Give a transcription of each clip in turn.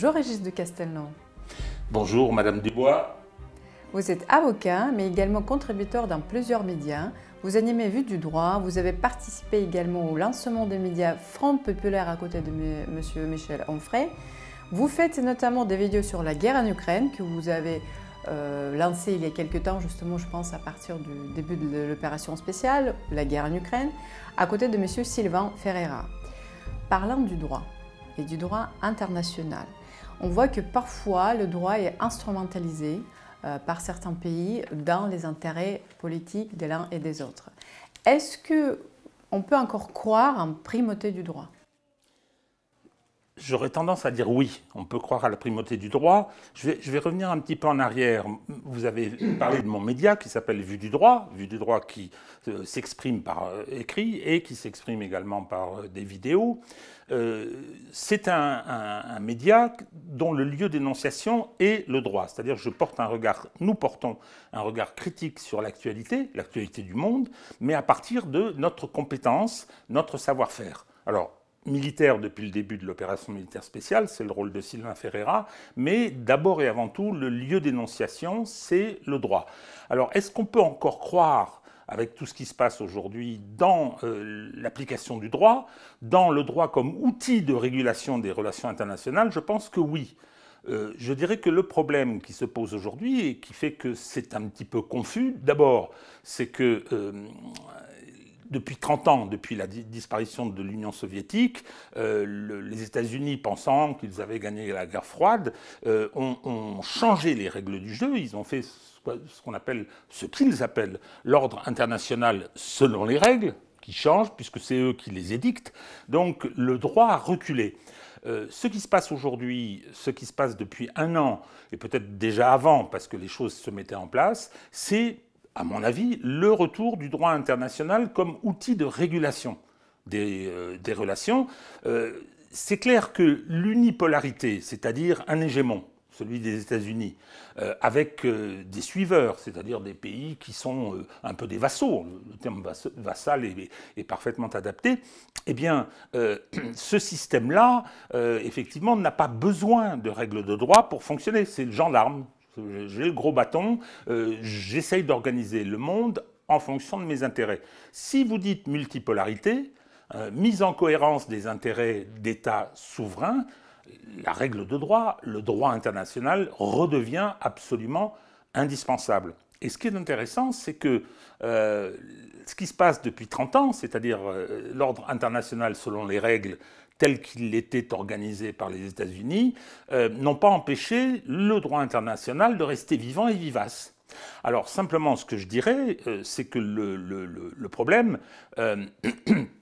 Bonjour Régis de Castelnau. Bonjour Madame Dubois. Vous êtes avocat, mais également contributeur dans plusieurs médias. Vous animez Vue du droit, vous avez participé également au lancement des médias Front Populaire à côté de M. Michel Onfray. Vous faites notamment des vidéos sur la guerre en Ukraine que vous avez euh, lancé il y a quelques temps, justement, je pense, à partir du début de l'opération spéciale, la guerre en Ukraine, à côté de M. Sylvain Ferreira. Parlant du droit et du droit international, on voit que parfois le droit est instrumentalisé euh, par certains pays dans les intérêts politiques des l'un et des autres. Est-ce que on peut encore croire en primauté du droit? J'aurais tendance à dire oui, on peut croire à la primauté du droit. Je vais, revenir un petit peu en arrière. Vous avez parlé de mon média qui s'appelle Vue du droit, Vue du droit qui euh, s'exprime par euh, écrit et qui s'exprime également par euh, des vidéos. c'est un, média dont le lieu d'énonciation est le droit. C'est-à-dire je porte un regard, nous portons un regard critique sur l'actualité, l'actualité du monde, mais à partir de notre compétence, notre savoir-faire. Alors, militaire depuis le début de l'opération militaire spéciale, c'est le rôle de Sylvain Ferreira, mais d'abord et avant tout, le lieu d'énonciation, c'est le droit. Alors, est-ce qu'on peut encore croire, avec tout ce qui se passe aujourd'hui, dans euh, l'application du droit, dans le droit comme outil de régulation des relations internationales? Je pense que oui. Euh, je dirais que le problème qui se pose aujourd'hui et qui fait que c'est un petit peu confus, d'abord, c'est que euh, depuis 30 ans, depuis la disparition de l'Union soviétique, euh, les États-Unis, pensant qu'ils avaient gagné la guerre froide, euh, ont, changé les règles du jeu. Ils ont fait ce qu'on appelle, ce qu'ils appellent l'ordre international selon les règles, qui changent puisque c'est eux qui les édictent. Donc le droit a reculé. Euh, ce qui se passe aujourd'hui, ce qui se passe depuis un an, et peut-être déjà avant, parce que les choses se mettaient en place, c'est à mon avis, le retour du droit international comme outil de régulation des, euh, relations. Euh, c'est clair que l'unipolarité, c'est-à-dire un hégémon, celui des États-Unis, euh, avec des suiveurs, c'est-à-dire des pays qui sont un peu des vassaux, le terme vassal est, parfaitement adapté, eh bien, ce système-là, effectivement, n'a pas besoin de règles de droit pour fonctionner. C'est le gendarme, j'ai le gros bâton, euh, j'essaye d'organiser le monde en fonction de mes intérêts. Si vous dites multipolarité, euh, mise en cohérence des intérêts d'États souverains, la règle de droit, le droit international redevient absolument indispensable. Et ce qui est intéressant, c'est que euh, ce qui se passe depuis 30 ans, c'est-à-dire l'ordre international selon les règles tel qu'il était organisé par les États-Unis, euh, n'ont pas empêché le droit international de rester vivant et vivace. Alors simplement, ce que je dirais, euh, c'est que le, problème, euh,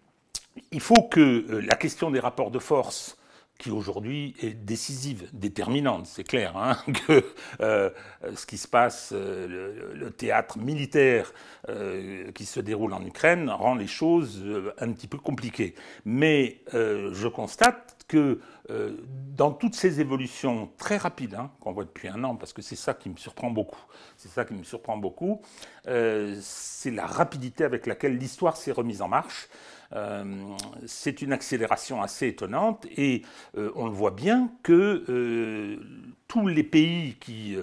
il faut que la question des rapports de force qui aujourd'hui est décisive, déterminante. C'est clair hein, que euh, ce qui se passe, euh, le, théâtre militaire euh, qui se déroule en Ukraine rend les choses un petit peu compliquées. Mais je constate que dans toutes ces évolutions très rapides hein, qu'on voit depuis un an, parce que c'est ça qui me surprend beaucoup, c'est ça qui me surprend beaucoup, c'est la rapidité avec laquelle l'histoire s'est remise en marche. Euh, c'est une accélération assez étonnante et euh, on le voit bien que euh, tous les pays qui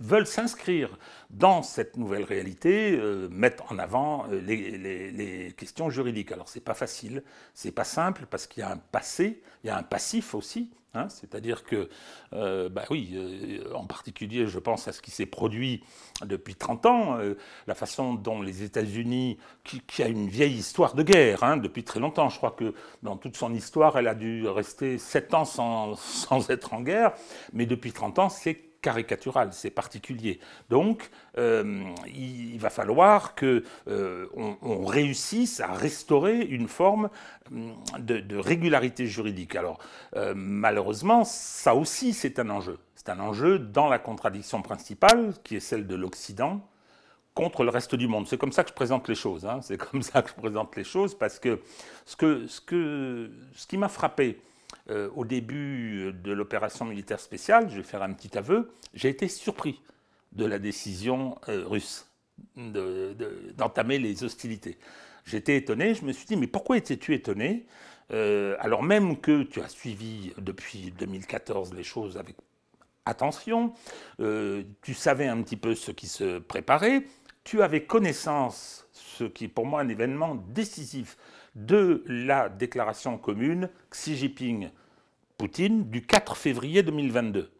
veulent s'inscrire dans cette nouvelle réalité mettent en avant les, questions juridiques. Alors c'est pas facile, c'est pas simple parce qu'il y a un passé, il y a un passif aussi. Hein, c'est-à-dire que, euh, bah oui, euh, en particulier, je pense à ce qui s'est produit depuis 30 ans, euh, la façon dont les États-Unis, qui, a une vieille histoire de guerre hein, depuis très longtemps, je crois que dans toute son histoire, elle a dû rester 7 ans sans, sans être en guerre, mais depuis 30 ans, c'est caricatural, c'est particulier. Donc, euh, il, va falloir que euh, on, réussisse à restaurer une forme hum, de, régularité juridique. Alors, euh, malheureusement, ça aussi, c'est un enjeu. C'est un enjeu dans la contradiction principale, qui est celle de l'Occident contre le reste du monde. C'est comme ça que je présente les choses. Hein. C'est comme ça que je présente les choses, parce que ce, que, ce, que, ce qui m'a frappé, euh, au début de l'opération militaire spéciale, je vais faire un petit aveu, j'ai été surpris de la décision euh, russe d'entamer les hostilités. J'étais étonné, je me suis dit, mais pourquoi étais-tu étonné? Alors même que tu as suivi depuis 2014 les choses avec attention, tu savais un petit peu ce qui se préparait, tu avais connaissance, ce qui est pour moi un événement décisif, de la déclaration commune Xi Jinping-Poutine du 4 février 2022.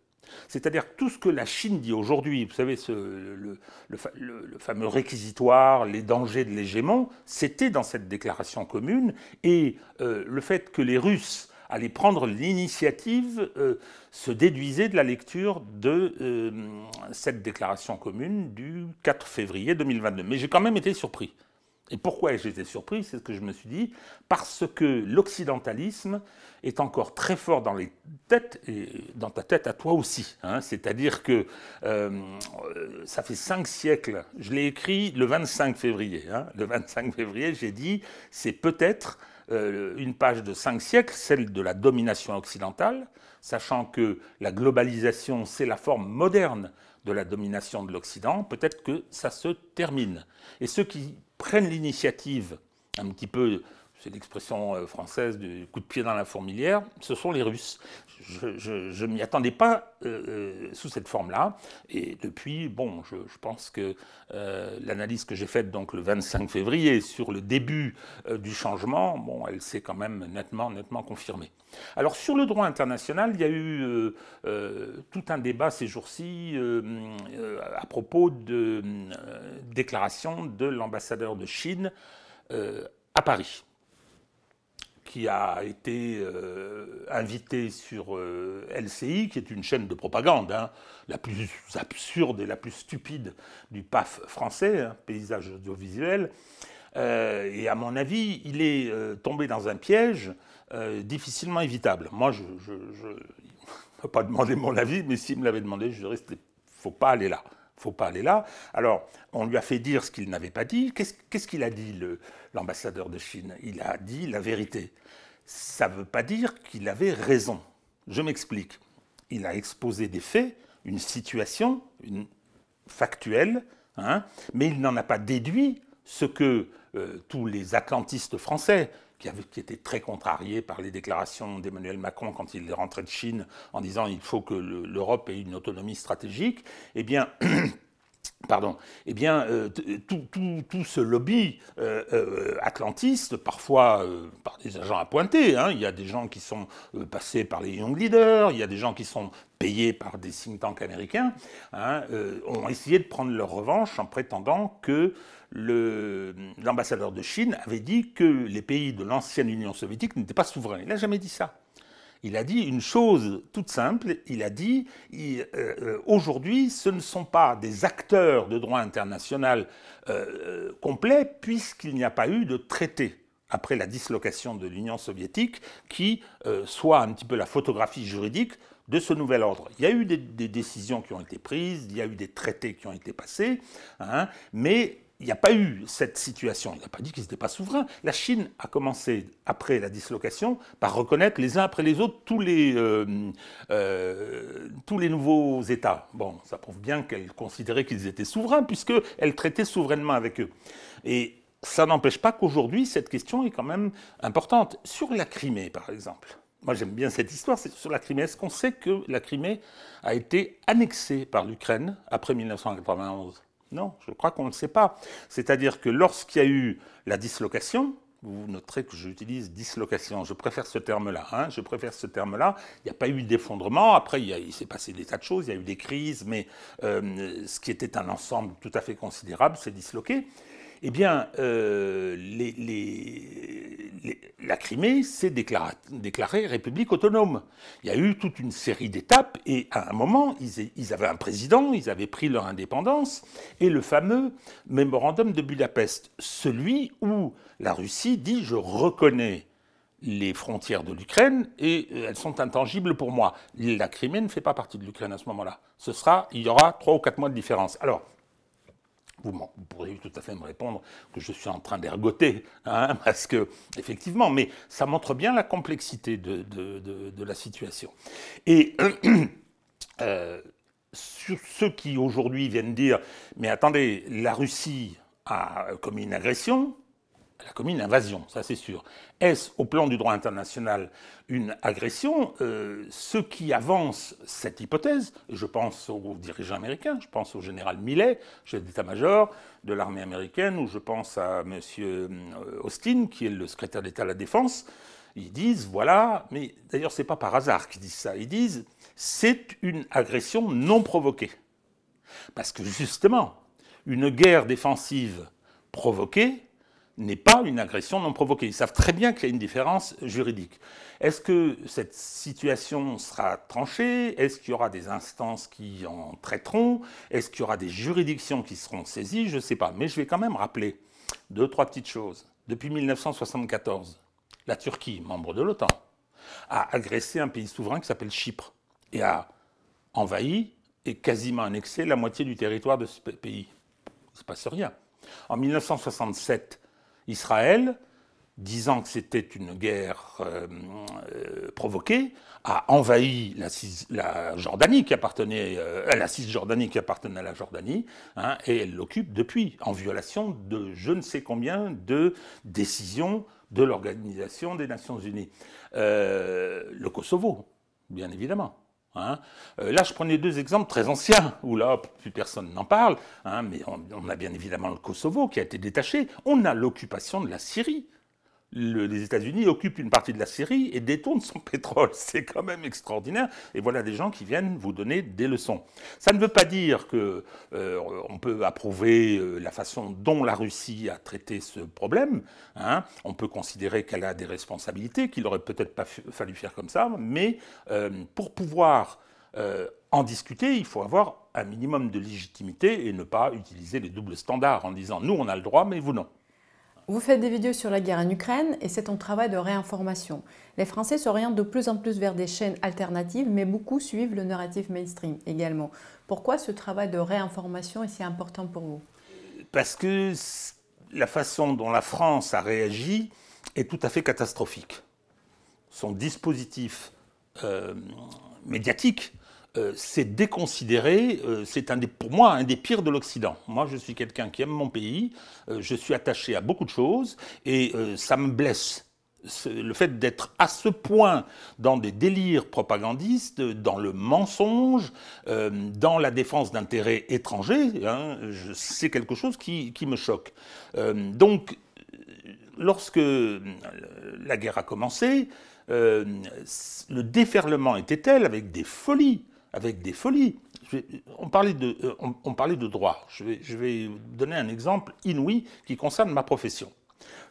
C'est-à-dire tout ce que la Chine dit aujourd'hui, vous savez, le, fameux réquisitoire, les dangers de l'hégémon, c'était dans cette déclaration commune. Et euh, le fait que les Russes allaient prendre l'initiative euh, se déduisait de la lecture de euh, cette déclaration commune du 4 février 2022. Mais j'ai quand même été surpris. Et pourquoi j'étais surpris C'est ce que je me suis dit, parce que l'occidentalisme est encore très fort dans les têtes, et dans ta tête à toi aussi. Hein. C'est-à-dire que euh, ça fait cinq siècles, je l'ai écrit le 25 février. Hein. Le 25 février, j'ai dit, c'est peut-être euh, une page de cinq siècles, celle de la domination occidentale, sachant que la globalisation, c'est la forme moderne de la domination de l'Occident, peut-être que ça se termine. Et ceux qui prennent l'initiative, un petit peu, c'est l'expression euh, française du coup de pied dans la fourmilière, ce sont les Russes. Je ne m'y attendais pas euh, euh, sous cette forme-là. Et depuis, bon, je, pense que l'analyse que j'ai faite donc le 25 février sur le début du changement, elle s'est quand même nettement, nettement confirmée. Alors sur le droit international, il y a eu tout un débat ces jours-ci à propos de déclaration de l'ambassadeur de Chine à Paris qui a été euh, invité sur euh, LCI, qui est une chaîne de propagande, hein, la plus absurde et la plus stupide du PAF français, hein, paysage audiovisuel. Euh, et à mon avis, il est tombé dans un piège difficilement évitable. Moi, je ne peux pas demander mon avis, mais s'il me l'avait demandé, je dirais qu'il ne faut pas aller là faut pas aller là. Alors, on lui a fait dire ce qu'il n'avait pas dit. Qu'est-ce qu'il a dit, l'ambassadeur de Chine Il a dit la vérité. Ça ne veut pas dire qu'il avait raison. Je m'explique. Il a exposé des faits, une situation une factuelle, hein, mais il n'en a pas déduit ce que euh, tous les atlantistes français, qui, avait, qui, était très contrarié par les déclarations d'Emmanuel Macron quand il est rentré de Chine en disant il faut que l'Europe ait une autonomie stratégique, eh bien, Pardon. Eh bien, euh, tout, tout, ce lobby euh, euh, atlantiste, parfois par des agents appointés, hein, il y a des gens qui sont passés par les Young Leaders, il y a des gens qui sont payés par des think tanks américains, hein, ont essayé de prendre leur revanche en prétendant que l'ambassadeur de Chine avait dit que les pays de l'ancienne Union soviétique n'étaient pas souverains. Il n'a jamais dit ça. Il a dit une chose toute simple, il a dit euh, euh, aujourd'hui ce ne sont pas des acteurs de droit international euh, complet puisqu'il n'y a pas eu de traité après la dislocation de l'Union soviétique qui soit un petit peu la photographie juridique de ce nouvel ordre. Il y a eu des, décisions qui ont été prises, il y a eu des traités qui ont été passés, hein, mais il n'y a pas eu cette situation. Il n'a pas dit qu'ils n'étaient pas souverains. La Chine a commencé, après la dislocation, par reconnaître les uns après les autres tous les, euh, euh, tous les nouveaux États. Bon, ça prouve bien qu'elle considérait qu'ils étaient souverains, puisqu'elle traitait souverainement avec eux. Et ça n'empêche pas qu'aujourd'hui, cette question est quand même importante. Sur la Crimée, par exemple. Moi, j'aime bien cette histoire. C'est sur la Crimée. Est-ce qu'on sait que la Crimée a été annexée par l'Ukraine après 1991 non, je crois qu'on ne le sait pas. C'est-à-dire que lorsqu'il y a eu la dislocation, vous noterez que j'utilise dislocation, je préfère ce terme-là, hein, je préfère ce terme-là, il n'y a pas eu d'effondrement, après il, s'est passé des tas de choses, il y a eu des crises, mais euh, ce qui était un ensemble tout à fait considérable s'est disloqué eh bien, euh, la Crimée s'est déclarée, république autonome. Il y a eu toute une série d'étapes, et à un moment, ils, avaient un président, ils avaient pris leur indépendance, et le fameux mémorandum de Budapest, celui où la Russie dit je reconnais les frontières de l'Ukraine et euh, elles sont intangibles pour moi. La Crimée ne fait pas partie de l'Ukraine à ce moment-là. Ce sera, il y aura trois ou quatre mois de différence. Alors, vous, pourriez tout à fait me répondre que je suis en train d'ergoter, hein, parce que, effectivement, mais ça montre bien la complexité de, la situation. Et euh, sur ceux qui aujourd'hui viennent dire Mais attendez, la Russie a commis une agression, Elle a commis une invasion, ça c'est sûr. Est-ce au plan du droit international une agression? Euh, Ceux qui avancent cette hypothèse, je pense aux dirigeants américains, je pense au général Millet, chef d'état-major de l'armée américaine, ou je pense à M. Austin, qui est le secrétaire d'État à la Défense, ils disent, voilà, mais d'ailleurs c'est pas par hasard qu'ils disent ça, ils disent, c'est une agression non provoquée. Parce que justement, une guerre défensive provoquée, n'est pas une agression non provoquée. Ils savent très bien qu'il y a une différence juridique. Est-ce que cette situation sera tranchée? Est-ce qu'il y aura des instances qui en traiteront? Est-ce qu'il y aura des juridictions qui seront saisies? Je ne sais pas. Mais je vais quand même rappeler deux, trois petites choses. Depuis 1974, la Turquie, membre de l'OTAN, a agressé un pays souverain qui s'appelle Chypre et a envahi et quasiment annexé la moitié du territoire de ce pays. Il ne se passe rien. En 1967, Israël, disant que c'était une guerre euh, euh, provoquée, a envahi la, Jordanie qui appartenait euh, la Cisjordanie qui appartenait à la Jordanie, hein, et elle l'occupe depuis, en violation de je ne sais combien de décisions de l'Organisation des Nations Unies. le Kosovo, bien évidemment. Hein. là, je prenais deux exemples très anciens, où là, plus personne n'en parle, hein, mais on, a bien évidemment le Kosovo qui a été détaché. On a l'occupation de la Syrie les États-Unis occupent une partie de la Syrie et détournent son pétrole. C'est quand même extraordinaire. Et voilà des gens qui viennent vous donner des leçons. Ça ne veut pas dire qu'on euh, peut approuver euh, la façon dont la Russie a traité ce problème. Hein. On peut considérer qu'elle a des responsabilités, qu'il aurait peut-être pas fallu faire comme ça. Mais euh, pour pouvoir en discuter, il faut avoir un minimum de légitimité et ne pas utiliser les doubles standards en disant nous on a le droit, mais vous non. Vous faites des vidéos sur la guerre en Ukraine et c'est un travail de réinformation. Les Français s'orientent de plus en plus vers des chaînes alternatives, mais beaucoup suivent le narratif mainstream également. Pourquoi ce travail de réinformation est si important pour vous? Parce que la façon dont la France a réagi est tout à fait catastrophique. Son dispositif euh, médiatique euh, c'est déconsidéré, euh, c'est pour moi un des pires de l'Occident. Moi, je suis quelqu'un qui aime mon pays, euh, je suis attaché à beaucoup de choses, et ça me blesse. Le fait d'être à ce point dans des délires propagandistes, dans le mensonge, dans la défense d'intérêts étrangers, hein, c'est quelque chose qui, qui me choque. donc, lorsque la guerre a commencé, le déferlement était tel, avec des folies, avec des folies. on, parlait de, euh, on, parlait de droit. Je vais, je donner un exemple inouï qui concerne ma profession.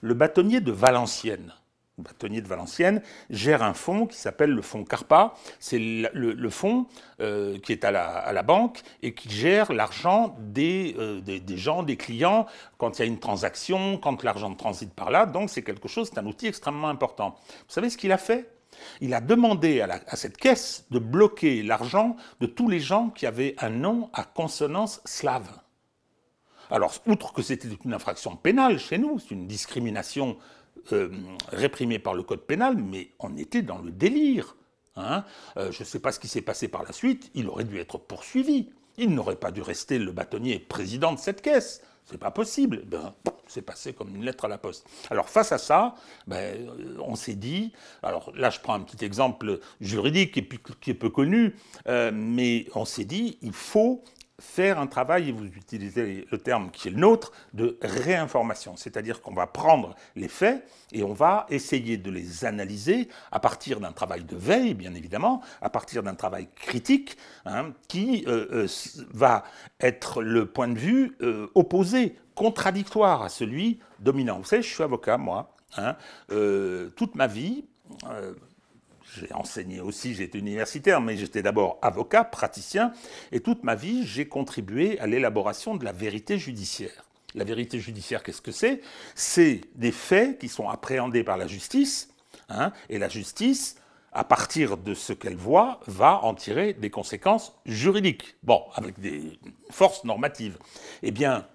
Le bâtonnier de Valenciennes, le bâtonnier de Valenciennes, gère un fonds qui s'appelle le fonds Carpa. C'est le, fonds euh, qui est à la, banque et qui gère l'argent des, euh, des, des, gens, des clients, quand il y a une transaction, quand l'argent transite par là. Donc c'est quelque chose, c'est un outil extrêmement important. Vous savez ce qu'il a fait? Il a demandé à, cette caisse de bloquer l'argent de tous les gens qui avaient un nom à consonance slave. Alors, outre que c'était une infraction pénale chez nous, c'est une discrimination euh, réprimée par le code pénal, mais on était dans le délire. Hein. Euh, je ne sais pas ce qui s'est passé par la suite, il aurait dû être poursuivi. Il n'aurait pas dû rester le bâtonnier président de cette caisse. C'est pas possible. Ben, c'est passé comme une lettre à la poste. Alors face à ça, ben, on s'est dit, alors là je prends un petit exemple juridique qui est peu connu, euh, mais on s'est dit, il faut faire un travail, et vous utilisez le terme qui est le nôtre, de réinformation. C'est-à-dire qu'on va prendre les faits et on va essayer de les analyser à partir d'un travail de veille, bien évidemment, à partir d'un travail critique, hein, qui euh, euh, va être le point de vue euh, opposé, contradictoire à celui dominant. Vous savez, je suis avocat, moi, hein, toute ma vie j'ai enseigné aussi, j'étais universitaire, mais j'étais d'abord avocat, praticien, et toute ma vie, j'ai contribué à l'élaboration de la vérité judiciaire. La vérité judiciaire, qu'est-ce que c'est? C'est des faits qui sont appréhendés par la justice, hein, et la justice, à partir de ce qu'elle voit, va en tirer des conséquences juridiques, bon, avec des forces normatives. Eh bien,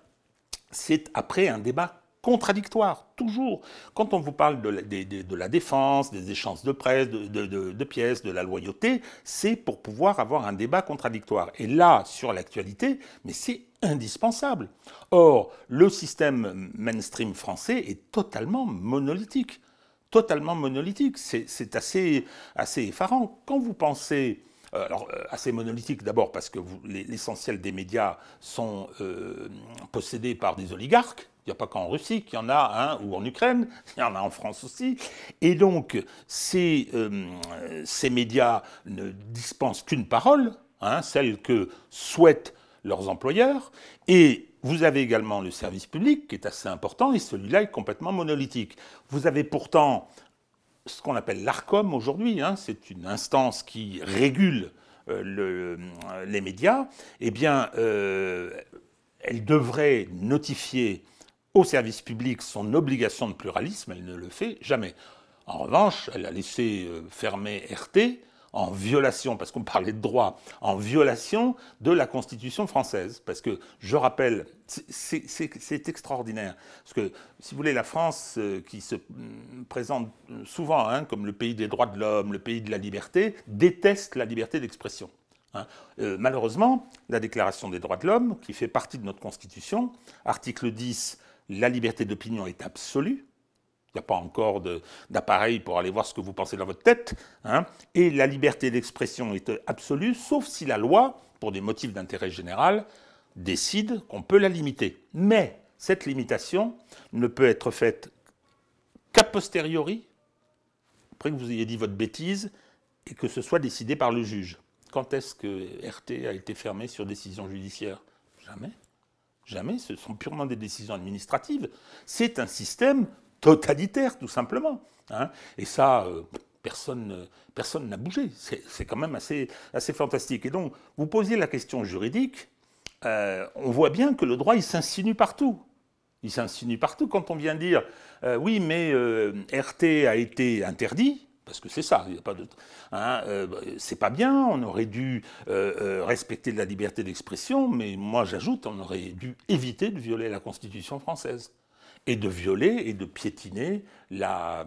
c'est après un débat contradictoires, toujours. Quand on vous parle de la, défense, des échanges de presse, de, pièces, de la loyauté, c'est pour pouvoir avoir un débat contradictoire. Et là, sur l'actualité, mais c'est indispensable. Or, le système mainstream français est totalement monolithique. Totalement monolithique. C'est assez, assez effarant. Quand vous pensez euh, alors, euh, assez monolithique d'abord parce que l'essentiel des médias sont euh, possédés par des oligarques. Il n'y a pas qu'en Russie qu'il y en a, ou en Ukraine, il y en a en France aussi. Et donc, ces, ces médias ne dispensent qu'une parole, hein, celle que souhaitent leurs employeurs. Et vous avez également le service public, qui est assez important, et celui-là est complètement monolithique. Vous avez pourtant ce qu'on appelle l'ARCOM aujourd'hui, hein, c'est une instance qui régule euh, le, les médias, eh bien, euh, elle devrait notifier au service public son obligation de pluralisme, elle ne le fait jamais. En revanche, elle a laissé euh, fermer RT, en violation, parce qu'on parlait de droit, en violation de la Constitution française. Parce que, je rappelle, c'est extraordinaire. Parce que, si vous voulez, la France, euh, qui se mm, présente souvent hein, comme le pays des droits de l'homme, le pays de la liberté, déteste la liberté d'expression. Hein. Euh, malheureusement, la Déclaration des droits de l'homme, qui fait partie de notre Constitution, article 10, la liberté d'opinion est absolue. Il n'y a pas encore d'appareil pour aller voir ce que vous pensez dans votre tête. Hein. Et la liberté d'expression est absolue, sauf si la loi, pour des motifs d'intérêt général, décide qu'on peut la limiter. Mais cette limitation ne peut être faite qu'a posteriori, après que vous ayez dit votre bêtise, et que ce soit décidé par le juge. Quand est-ce que RT a été fermé sur décision judiciaire? Jamais. Jamais. Ce sont purement des décisions administratives. C'est un système totalitaire, tout simplement. Hein. Et ça, euh, personne personne n'a bougé. C'est quand même assez, assez fantastique. Et donc, vous posez la question juridique, euh, on voit bien que le droit, il s'insinue partout. Il s'insinue partout quand on vient dire euh, oui, mais RT a été interdit, parce que c'est ça, il n'y a pas de. Hein, c'est pas bien, on aurait dû respecter la liberté d'expression, mais moi j'ajoute, on aurait dû éviter de violer la Constitution française et de violer et de piétiner la,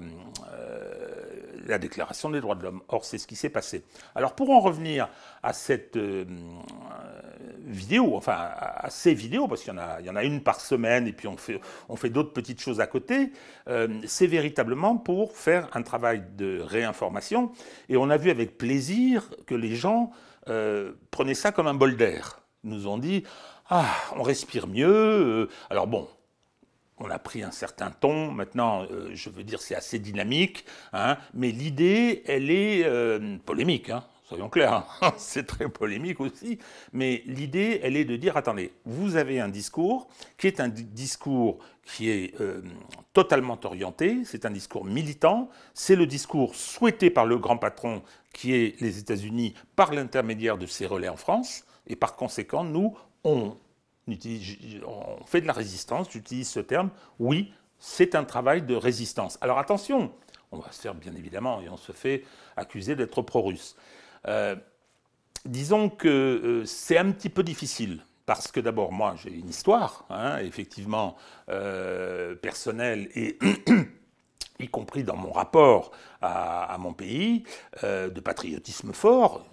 euh, la Déclaration des droits de l'homme. Or, c'est ce qui s'est passé. Alors, pour en revenir à cette euh, vidéo, enfin à, ces vidéos, parce qu'il y, en a, une par semaine et puis on fait, d'autres petites choses à côté, euh, c'est véritablement pour faire un travail de réinformation. Et on a vu avec plaisir que les gens prenaient ça comme un bol d'air. Ils nous ont dit, ah, on respire mieux. Alors bon, on a pris un certain ton. Maintenant, euh, je veux dire, c'est assez dynamique, hein, mais l'idée, elle est euh, polémique. Hein, soyons clairs, hein. c'est très polémique aussi. Mais l'idée, elle est de dire attendez, vous avez un discours qui est un discours qui est euh, totalement orienté, c'est un discours militant, c'est le discours souhaité par le grand patron qui est les États-Unis par l'intermédiaire de ses relais en France. Et par conséquent, nous, on on fait de la résistance, j'utilise ce terme, oui, c'est un travail de résistance. Alors attention, on va se faire bien évidemment, et on se fait accuser d'être pro-russe. Euh, disons que euh, c'est un petit peu difficile, parce que d'abord, moi, j'ai une histoire, hein, effectivement, euh, personnelle, et y compris dans mon rapport à mon pays, de patriotisme fort,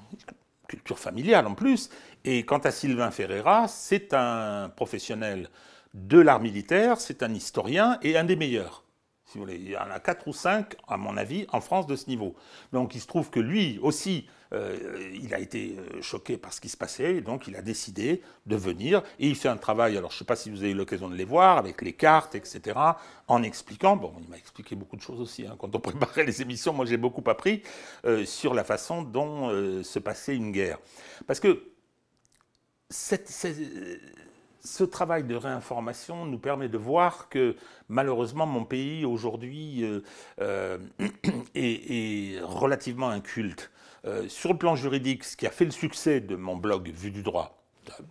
culture familiale en plus. Et quant à Sylvain Ferreira, c'est un professionnel de l'art militaire, c'est un historien et un des meilleurs. Si vous voulez. Il y en a quatre ou cinq, à mon avis, en France de ce niveau. Donc il se trouve que lui aussi, euh, il a été euh, choqué par ce qui se passait, donc il a décidé de venir, et il fait un travail, alors je ne sais pas si vous avez eu l'occasion de les voir, avec les cartes, etc., en expliquant, bon, il m'a expliqué beaucoup de choses aussi, hein, quand on préparait les émissions, moi j'ai beaucoup appris euh, sur la façon dont se passait une guerre. Parce que ce travail de réinformation nous permet de voir que malheureusement mon pays aujourd'hui est, relativement inculte. Euh, sur le plan juridique, ce qui a fait le succès de mon blog Vue du droit,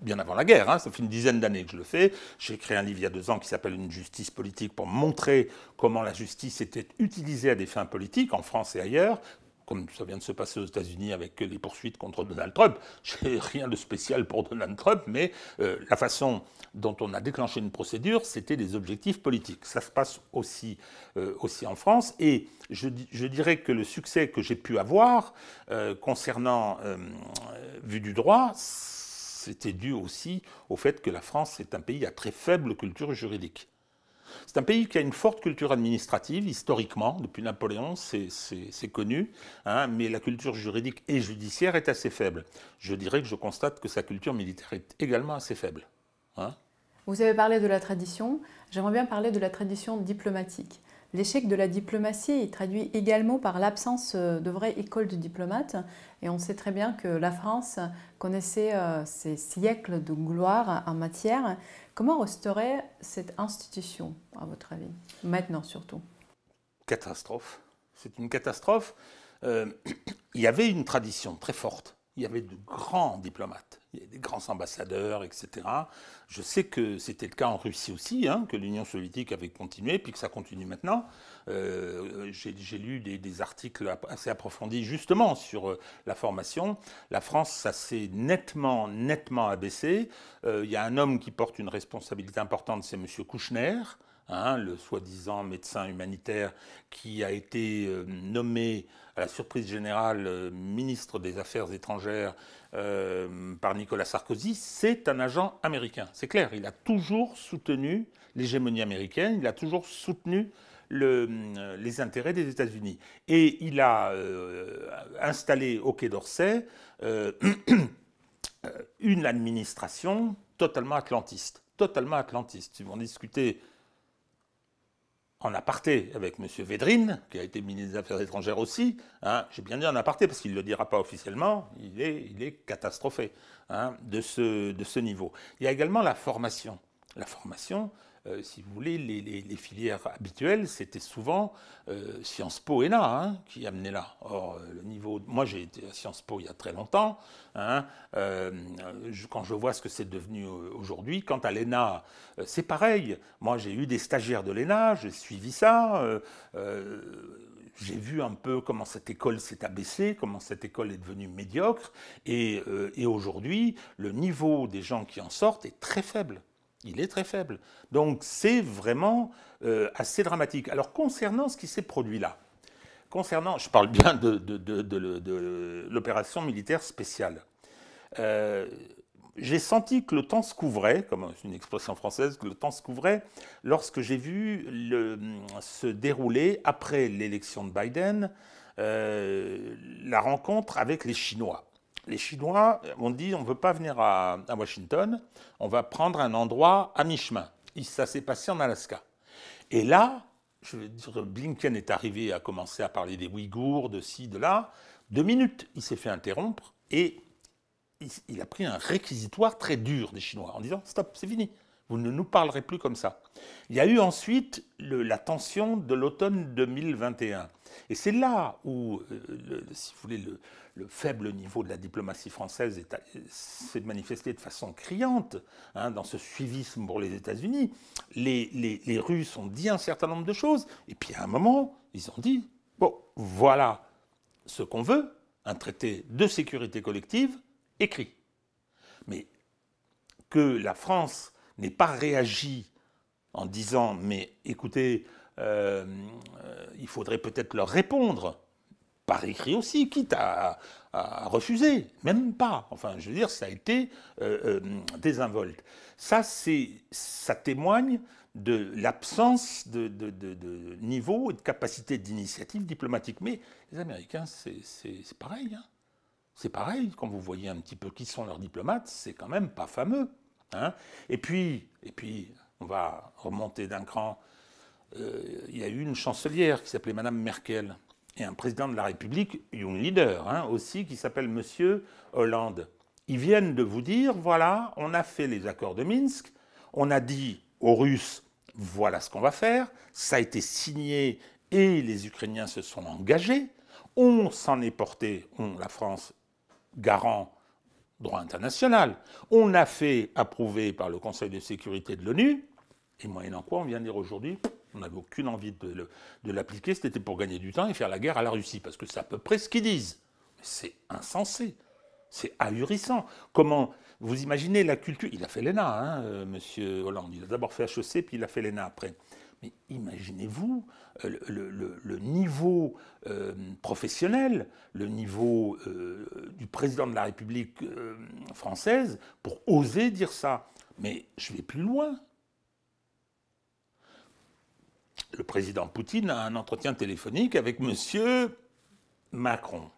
bien avant la guerre, hein, ça fait une dizaine d'années que je le fais. J'ai écrit un livre il y a deux ans qui s'appelle Une justice politique pour montrer comment la justice était utilisée à des fins politiques en France et ailleurs, comme ça vient de se passer aux États-Unis avec les poursuites contre Donald Trump. J'ai rien de spécial pour Donald Trump, mais euh, la façon dont on a déclenché une procédure, c'était des objectifs politiques. Ça se passe aussi, euh, aussi en France. Et je, dirais que le succès que j'ai pu avoir euh, concernant Vue du droit, c'était dû aussi au fait que la France est un pays à très faible culture juridique. C'est un pays qui a une forte culture administrative, historiquement, depuis Napoléon, c'est connu, hein, mais la culture juridique et judiciaire est assez faible. Je dirais que je constate que sa culture militaire est également assez faible. Hein. Vous avez parlé de la tradition, j'aimerais bien parler de la tradition diplomatique. L'échec de la diplomatie est traduit également par l'absence euh, de vraies écoles de diplomates. Et on sait très bien que la France connaissait euh, ses siècles de gloire en matière. Comment resterait cette institution, à votre avis, maintenant surtout? Catastrophe. C'est une catastrophe. Euh, il y avait une tradition très forte. Il y avait de grands diplomates des grands ambassadeurs, etc. Je sais que c'était le cas en Russie aussi, hein, que l'Union soviétique avait continué, puis que ça continue maintenant. Euh, j'ai lu des, articles assez approfondis justement sur euh, la formation. La France, ça s'est nettement, nettement abaissé. Euh, il y a un homme qui porte une responsabilité importante, c'est M. Kouchner. Hein, le soi-disant médecin humanitaire qui a été nommé la surprise générale ministre des Affaires étrangères euh, par Nicolas Sarkozy, c'est un agent américain. C'est clair, il a toujours soutenu l'hégémonie américaine, il a toujours soutenu euh, les intérêts des États-Unis. Et il a euh, installé au Quai d'Orsay une administration totalement atlantiste. Totalement atlantiste. Si vous en discutez en aparté avec M. Védrine, qui a été ministre des Affaires étrangères aussi. Hein, j'ai bien dit en aparté parce qu'il ne le dira pas officiellement, il est, il est catastrophé hein, de, ce, de ce niveau. Il y a également la formation. La formation, euh, si vous voulez, les, filières habituelles, c'était souvent euh, Sciences Po et ENA hein, qui amenaient là. Or, euh, le niveau. Moi, j'ai été à Sciences Po il y a très longtemps. Hein, quand je vois ce que c'est devenu aujourd'hui, quant à l'ENA, c'est pareil. Moi, j'ai eu des stagiaires de l'ENA, j'ai suivi ça. j'ai vu un peu comment cette école s'est abaissée, comment cette école est devenue médiocre. et aujourd'hui, le niveau des gens qui en sortent est très faible. Il est très faible. Donc c'est vraiment euh, assez dramatique. Alors concernant ce qui s'est produit là, concernant, je parle bien de, l'opération militaire spéciale, euh, j'ai senti que le temps se couvrait, comme une expression française, que le temps se couvrait lorsque j'ai vu se dérouler, après l'élection de Biden, euh, la rencontre avec les Chinois les Chinois ont dit on ne veut pas venir à, Washington, on va prendre un endroit à mi-chemin. Ça s'est passé en Alaska. Et là, je veux dire, Blinken est arrivé à commencer à parler des Ouïghours, de ci, de là. Deux minutes, il s'est fait interrompre et il, a pris un réquisitoire très dur des Chinois en disant stop, c'est fini. Vous ne nous parlerez plus comme ça. Il y a eu ensuite la tension de l'automne 2021. Et c'est là où, euh, si vous voulez, le, le faible niveau de la diplomatie française s'est manifesté de façon criante hein, dans ce suivisme pour les États-Unis. Les, Russes ont dit un certain nombre de choses, et puis à un moment, ils ont dit, bon, voilà ce qu'on veut, un traité de sécurité collective écrit. Mais que la France n'ait pas réagi en disant, mais écoutez, euh, euh, il faudrait peut-être leur répondre par écrit aussi, quitte à, refuser, même pas. Enfin, je veux dire, ça a été euh, euh, désinvolte. Ça, ça témoigne de l'absence de, niveau et de capacité d'initiative diplomatique. Mais les Américains, c'est pareil. Hein. C'est pareil, quand vous voyez un petit peu qui sont leurs diplomates, c'est quand même pas fameux. Hein. Et, puis, et puis, on va remonter d'un cran. Euh, il y a eu une chancelière qui s'appelait Madame Merkel, et un président de la République, young leader hein, aussi, qui s'appelle Monsieur Hollande. Ils viennent de vous dire, voilà, on a fait les accords de Minsk, on a dit aux Russes, voilà ce qu'on va faire, ça a été signé et les Ukrainiens se sont engagés, on s'en est porté, on, la France, garant droit international, on a fait approuver par le Conseil de sécurité de l'ONU, et moyennant quoi, on vient dire aujourd'hui, On n'avait aucune envie de, l'appliquer, c'était pour gagner du temps et faire la guerre à la Russie, parce que c'est à peu près ce qu'ils disent. C'est insensé, c'est ahurissant. Comment vous imaginez la culture? Il a fait l'ENA, hein, euh, Monsieur Hollande. Il a d'abord fait HEC, puis il a fait l'ENA après. Mais imaginez-vous euh, le, niveau euh, professionnel, le niveau du président de la République française pour oser dire ça. Mais je vais plus loin le président Poutine a un entretien téléphonique avec M. Macron.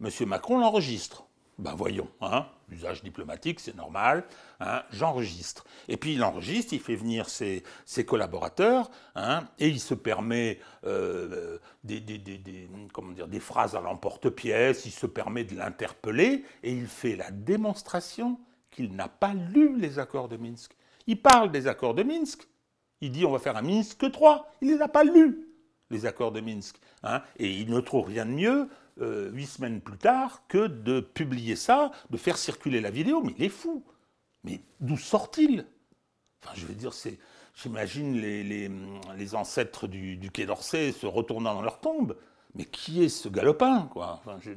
M. Macron l'enregistre. Ben voyons, hein, usage diplomatique, c'est normal, hein, j'enregistre. Et puis il enregistre, il fait venir ses, collaborateurs, hein, et il se permet euh, des phrases à l'emporte-pièce, il se permet de l'interpeller, et il fait la démonstration qu'il n'a pas lu les accords de Minsk. Il parle des accords de Minsk, il dit on va faire un Minsk 3. Il ne les a pas lus, les accords de Minsk. Hein. et il ne trouve rien de mieux, euh, huit semaines plus tard, que de publier ça, de faire circuler la vidéo. Mais il est fou. Mais d'où sort-il? Enfin, je veux dire, c'est. J'imagine les, les, ancêtres du, Quai d'Orsay se retournant dans leur tombe. Mais qui est ce galopin quoi? Enfin, je,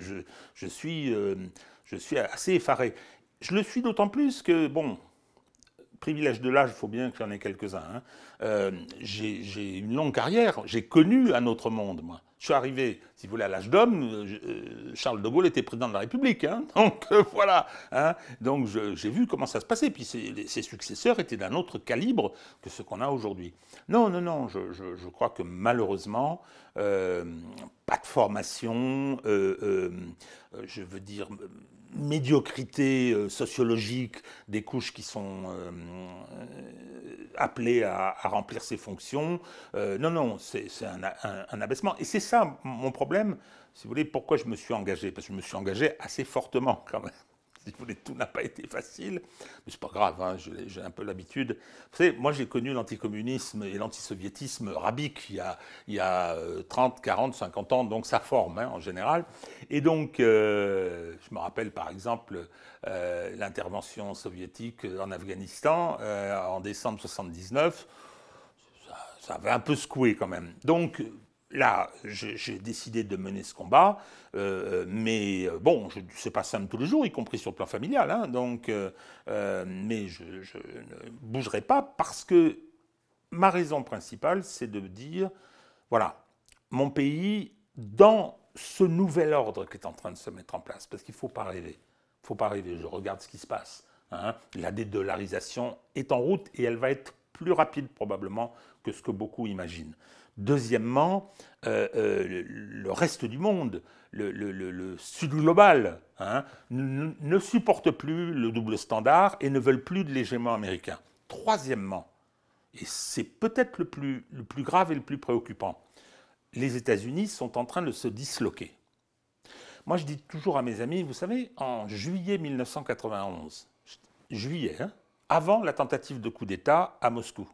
je, je, suis, euh, je suis assez effaré. Je le suis d'autant plus que, bon, privilège de l'âge, il faut bien que j'en ai quelques-uns. Hein. Euh, j'ai une longue carrière, j'ai connu un autre monde, moi. Je suis arrivé, si vous voulez, à l'âge d'homme, euh, euh, Charles de Gaulle était président de la République, hein. donc voilà. Hein. donc j'ai vu comment ça se passait, puis ses, successeurs étaient d'un autre calibre que ce qu'on a aujourd'hui. Non, non, non, je, je, crois que malheureusement, pas de formation, je veux dire médiocrité euh, sociologique des couches qui sont euh, euh, appelées à, remplir ces fonctions. non, non, c'est un, abaissement. Et c'est ça mon problème, si vous voulez, pourquoi je me suis engagé? Parce que je me suis engagé assez fortement quand même si vous voulez, tout n'a pas été facile, mais c'est pas grave, hein, j'ai un peu l'habitude. Vous savez, moi j'ai connu l'anticommunisme et l'antisoviétisme rabique il y, a, il y a 30, 40, 50 ans, donc ça forme hein, en général. Et donc, euh, je me rappelle par exemple euh, l'intervention soviétique en Afghanistan euh, en décembre 79, ça, ça avait un peu secoué quand même. Donc, là, j'ai décidé de mener ce combat, euh, mais euh, bon, c'est pas simple tous les jours, y compris sur le plan familial. Hein, donc, euh, mais je, ne bougerai pas parce que ma raison principale, c'est de dire, voilà, mon pays, dans ce nouvel ordre qui est en train de se mettre en place, parce qu'il ne faut pas rêver, il faut pas rêver. Je regarde ce qui se passe. Hein, la dédollarisation est en route et elle va être plus rapide probablement que ce que beaucoup imaginent. Deuxièmement, euh, euh, le reste du monde, le, sud global, hein, ne, supporte plus le double standard et ne veulent plus de l'hégémon américain. Troisièmement, et c'est peut-être le plus, grave et le plus préoccupant, les États-Unis sont en train de se disloquer. Moi, je dis toujours à mes amis, vous savez, en juillet 1991, juillet, hein, avant la tentative de coup d'État à Moscou,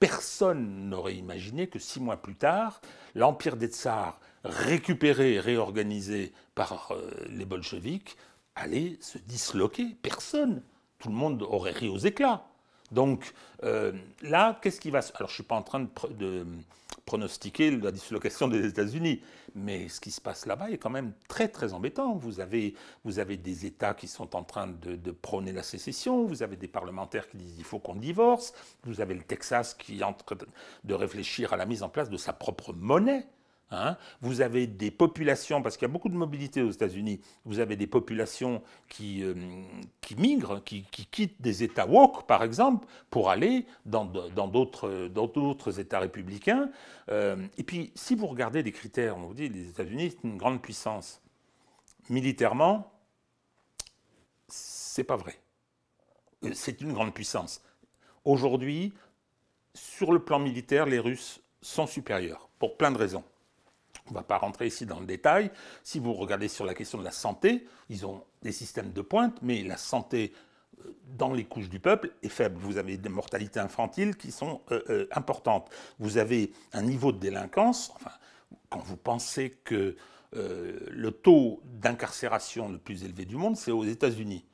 personne n'aurait imaginé que six mois plus tard, l'empire des tsars, récupéré et réorganisé par euh, les bolcheviks, allait se disloquer. Personne. Tout le monde aurait ri aux éclats. Donc euh, là, qu'est-ce qui va se... Alors je ne suis pas en train de, pronostiquer la dislocation des États-Unis, mais ce qui se passe là-bas est quand même très très embêtant. Vous avez, vous avez des États qui sont en train de, prôner la sécession, vous avez des parlementaires qui disent il faut qu'on divorce, vous avez le Texas qui est en train de réfléchir à la mise en place de sa propre monnaie. Hein. vous avez des populations, parce qu'il y a beaucoup de mobilité aux États-Unis, vous avez des populations qui, euh, migrent, qui, quittent des États woke, par exemple, pour aller dans d'autres États républicains. Euh, et puis, si vous regardez les critères, on vous dit les États-Unis, c'est une grande puissance. Militairement, c'est pas vrai. Euh, c'est une grande puissance. Aujourd'hui, sur le plan militaire, les Russes sont supérieurs, pour plein de raisons. On ne va pas rentrer ici dans le détail. Si vous regardez sur la question de la santé, ils ont des systèmes de pointe, mais la santé euh, dans les couches du peuple est faible. Vous avez des mortalités infantiles qui sont euh, euh, importantes. Vous avez un niveau de délinquance, enfin, quand vous pensez que le taux d'incarcération le plus élevé du monde, c'est aux États-Unis.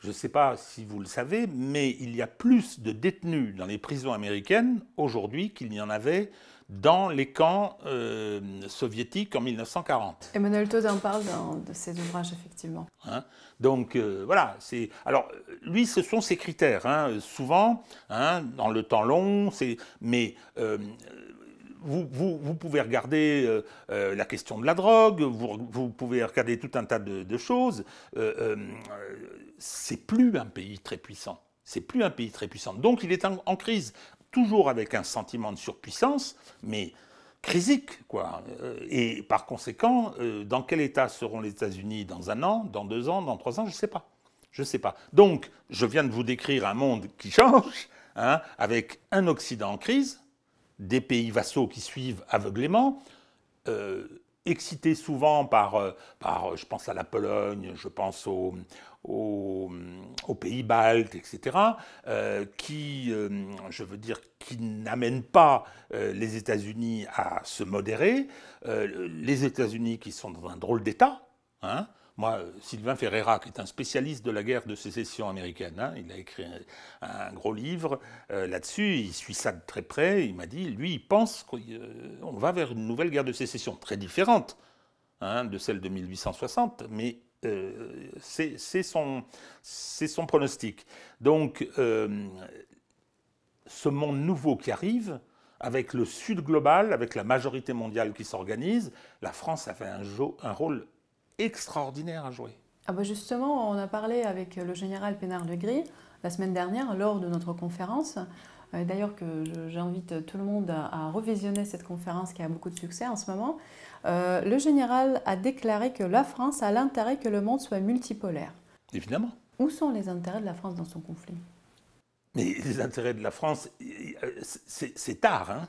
je ne sais pas si vous le savez, mais il y a plus de détenus dans les prisons américaines aujourd'hui qu'il n'y en avait dans les camps euh, soviétiques en 1940. Emmanuel Todd en parle dans de ses ouvrages, effectivement. Hein. Donc euh, voilà, c'est alors lui, ce sont ses critères. Hein. souvent, hein, dans le temps long, c'est mais euh, vous, vous, pouvez regarder la question de la drogue, vous, vous, pouvez regarder tout un tas de, de choses. c'est plus un pays très puissant. C'est plus un pays très puissant. Donc il est en crise toujours avec un sentiment de surpuissance, mais crisique, quoi. Euh, et par conséquent, euh, dans quel état seront les États-Unis dans un an, dans deux ans, dans trois ans, je ne sais pas. Je ne sais pas. Donc, je viens de vous décrire un monde qui change, hein, avec un Occident en crise, des pays vassaux qui suivent aveuglément, euh, excités souvent par, par, je pense à la Pologne, je pense au, aux, pays baltes, etc., euh, qui, euh, je veux dire, qui n'amènent pas euh, les États-Unis à se modérer, les États-Unis qui sont dans un drôle d'État. Hein. Moi, Sylvain Ferreira, qui est un spécialiste de la guerre de sécession américaine, hein, il a écrit un, gros livre là-dessus, il suit ça de très près, il m'a dit, lui, il pense qu'on va vers une nouvelle guerre de sécession, très différente hein, de celle de 1860, mais euh, c'est son, pronostic. Donc, euh, ce monde nouveau qui arrive, avec le Sud global, avec la majorité mondiale qui s'organise, la France avait un, un, rôle extraordinaire à jouer. Ah bah justement, on a parlé avec le général Pénard-Legris la semaine dernière lors de notre conférence. Euh, d'ailleurs, que j'invite tout le monde à, revisionner cette conférence qui a beaucoup de succès en ce moment. Euh, le général a déclaré que la France a l'intérêt que le monde soit multipolaire. Évidemment. Où sont les intérêts de la France dans son conflit? Mais les intérêts de la France, c'est tard. Hein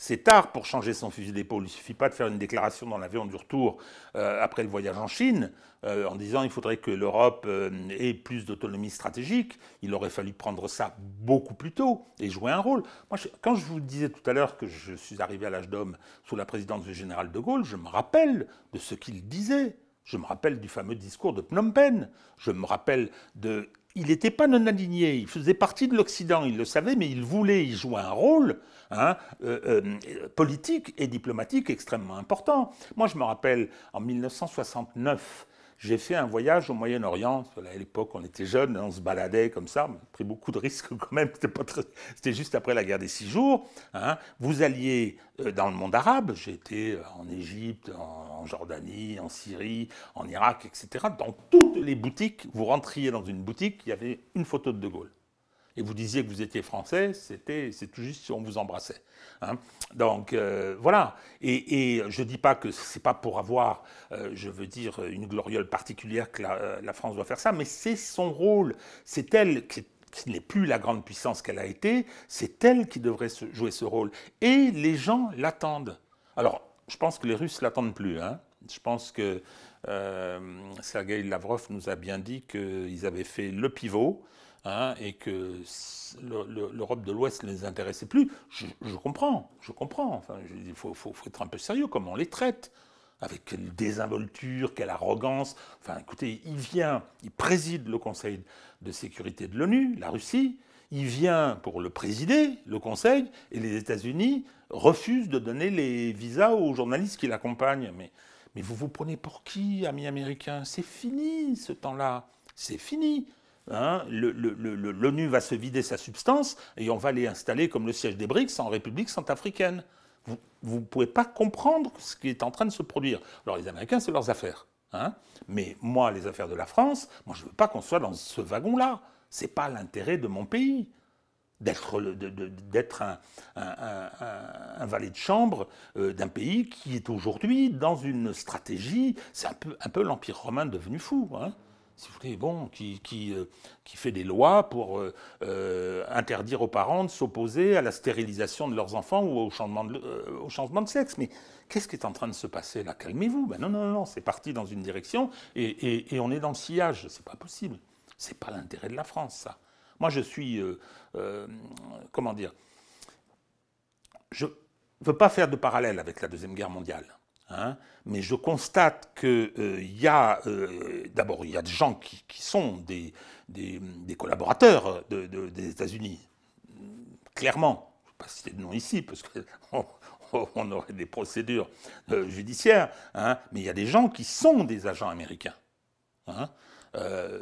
c'est tard pour changer son fusil d'épaule. Il ne suffit pas de faire une déclaration dans l'avion du retour euh, après le voyage en Chine euh, en disant il faudrait que l'Europe euh, ait plus d'autonomie stratégique. Il aurait fallu prendre ça beaucoup plus tôt et jouer un rôle. Moi, quand je vous disais tout à l'heure que je suis arrivé à l'âge d'homme sous la présidence du général de Gaulle, je me rappelle de ce qu'il disait. Je me rappelle du fameux discours de Phnom Penh. Je me rappelle de il n'était pas non aligné, il faisait partie de l'Occident, il le savait, mais il voulait y jouer un rôle hein, euh, euh, politique et diplomatique extrêmement important. Moi, je me rappelle, en 1969, j'ai fait un voyage au Moyen-Orient. À l'époque, on était jeunes, on se baladait comme ça. On a pris beaucoup de risques quand même. C'était, juste après la guerre des six jours. Hein. Vous alliez euh, dans le monde arabe. J'étais en Égypte, en, Jordanie, en Syrie, en Irak, etc. Dans toutes les boutiques, vous rentriez dans une boutique, il y avait une photo de De Gaulle et vous disiez que vous étiez français, c'était c'est tout juste si on vous embrassait. Hein. Donc euh, voilà. Et, je ne dis pas que c'est pas pour avoir, euh, je veux dire, une gloriole particulière que euh, la, France doit faire ça, mais c'est son rôle. C'est elle qui, n'est plus la grande puissance qu'elle a été, c'est elle qui devrait jouer ce rôle. Et les gens l'attendent. Alors, je pense que les Russes l'attendent plus. Hein. Je pense que Sergei Lavrov nous a bien dit qu'ils avaient fait le pivot. Hein, et que l'Europe de l'Ouest ne les intéressait plus, je, comprends, je comprends. Il faut, être un peu sérieux, comment on les traite? Avec quelle désinvolture, quelle arrogance? Enfin, écoutez, il vient, il préside le Conseil de sécurité de l'ONU, la Russie, il vient pour le présider, le Conseil, et les États-Unis refusent de donner les visas aux journalistes qui l'accompagnent. Mais, mais vous vous prenez pour qui, amis américains? C'est fini ce temps-là, c'est fini. Hein, l'ONU va se vider sa substance et on va les installer comme le siège des BRICS en République centrafricaine. Vous ne pouvez pas comprendre ce qui est en train de se produire. Alors les Américains, c'est leurs affaires. Hein. Mais moi, les affaires de la France, moi, je ne veux pas qu'on soit dans ce wagon-là. Ce n'est pas l'intérêt de mon pays d'être un, un, valet de chambre euh, d'un pays qui est aujourd'hui dans une stratégie, c'est un peu, peu l'Empire romain devenu fou. Hein si vous voulez, bon, qui, qui, euh, qui fait des lois pour euh, euh, interdire aux parents de s'opposer à la stérilisation de leurs enfants ou au changement de, au changement de sexe. Mais qu'est-ce qui est en train de se passer là? Calmez-vous. Ben non, non, non, c'est parti dans une direction et, et, on est dans le sillage. C'est pas possible. C'est pas l'intérêt de la France, ça. Moi, je suis, comment dire, je ne veux pas faire de parallèle avec la Deuxième Guerre mondiale. Hein, mais je constate qu'il euh, y a euh, d'abord, il y a des gens qui, sont des, collaborateurs des États-Unis, clairement. Je ne vais pas citer de nom ici, parce qu'on on aurait des procédures euh, judiciaires, hein, mais il y a des gens qui sont des agents américains. Hein.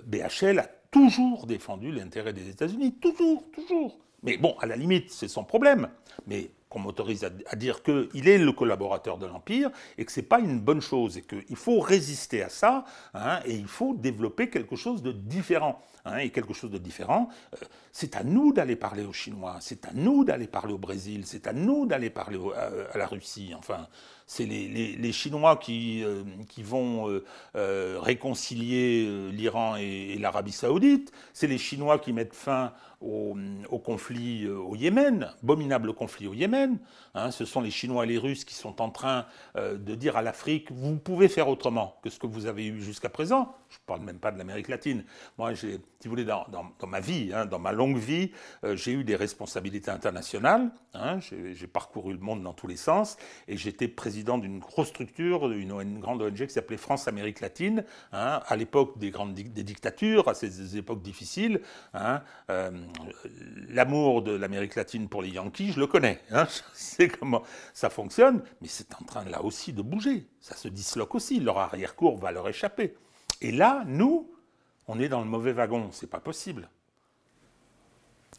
BHL a toujours défendu l'intérêt des États-Unis, toujours, toujours. Mais bon, à la limite, c'est son problème. Mais qu'on m'autorise à, dire qu'il est le collaborateur de l'Empire et que ce n'est pas une bonne chose et qu'il faut résister à ça hein, et il faut développer quelque chose de différent. Hein, et quelque chose de différent, euh, c'est à nous d'aller parler aux Chinois, c'est à nous d'aller parler au Brésil, c'est à nous d'aller parler à, la Russie. Enfin, c'est les, Chinois qui, euh, qui vont euh, réconcilier l'Iran et, l'Arabie saoudite, c'est les Chinois qui mettent fin au, conflit au Yémen, abominable conflit au Yémen. Hein, ce sont les Chinois et les Russes qui sont en train de dire à l'Afrique, vous pouvez faire autrement que ce que vous avez eu jusqu'à présent. Je ne parle même pas de l'Amérique latine. Moi, si vous voulez, dans, ma vie, hein, dans ma longue vie, euh, j'ai eu des responsabilités internationales. Hein, j'ai parcouru le monde dans tous les sens et j'étais président d'une grosse structure, une, grande ONG qui s'appelait France-Amérique latine, à l'époque des grandes des dictatures, à ces époques difficiles l'amour de l'Amérique latine pour les Yankees, je le connais. Hein, je sais comment ça fonctionne, mais c'est en train là aussi de bouger. Ça se disloque aussi. Leur arrière-cour va leur échapper. Et là, nous, on est dans le mauvais wagon. C'est pas possible.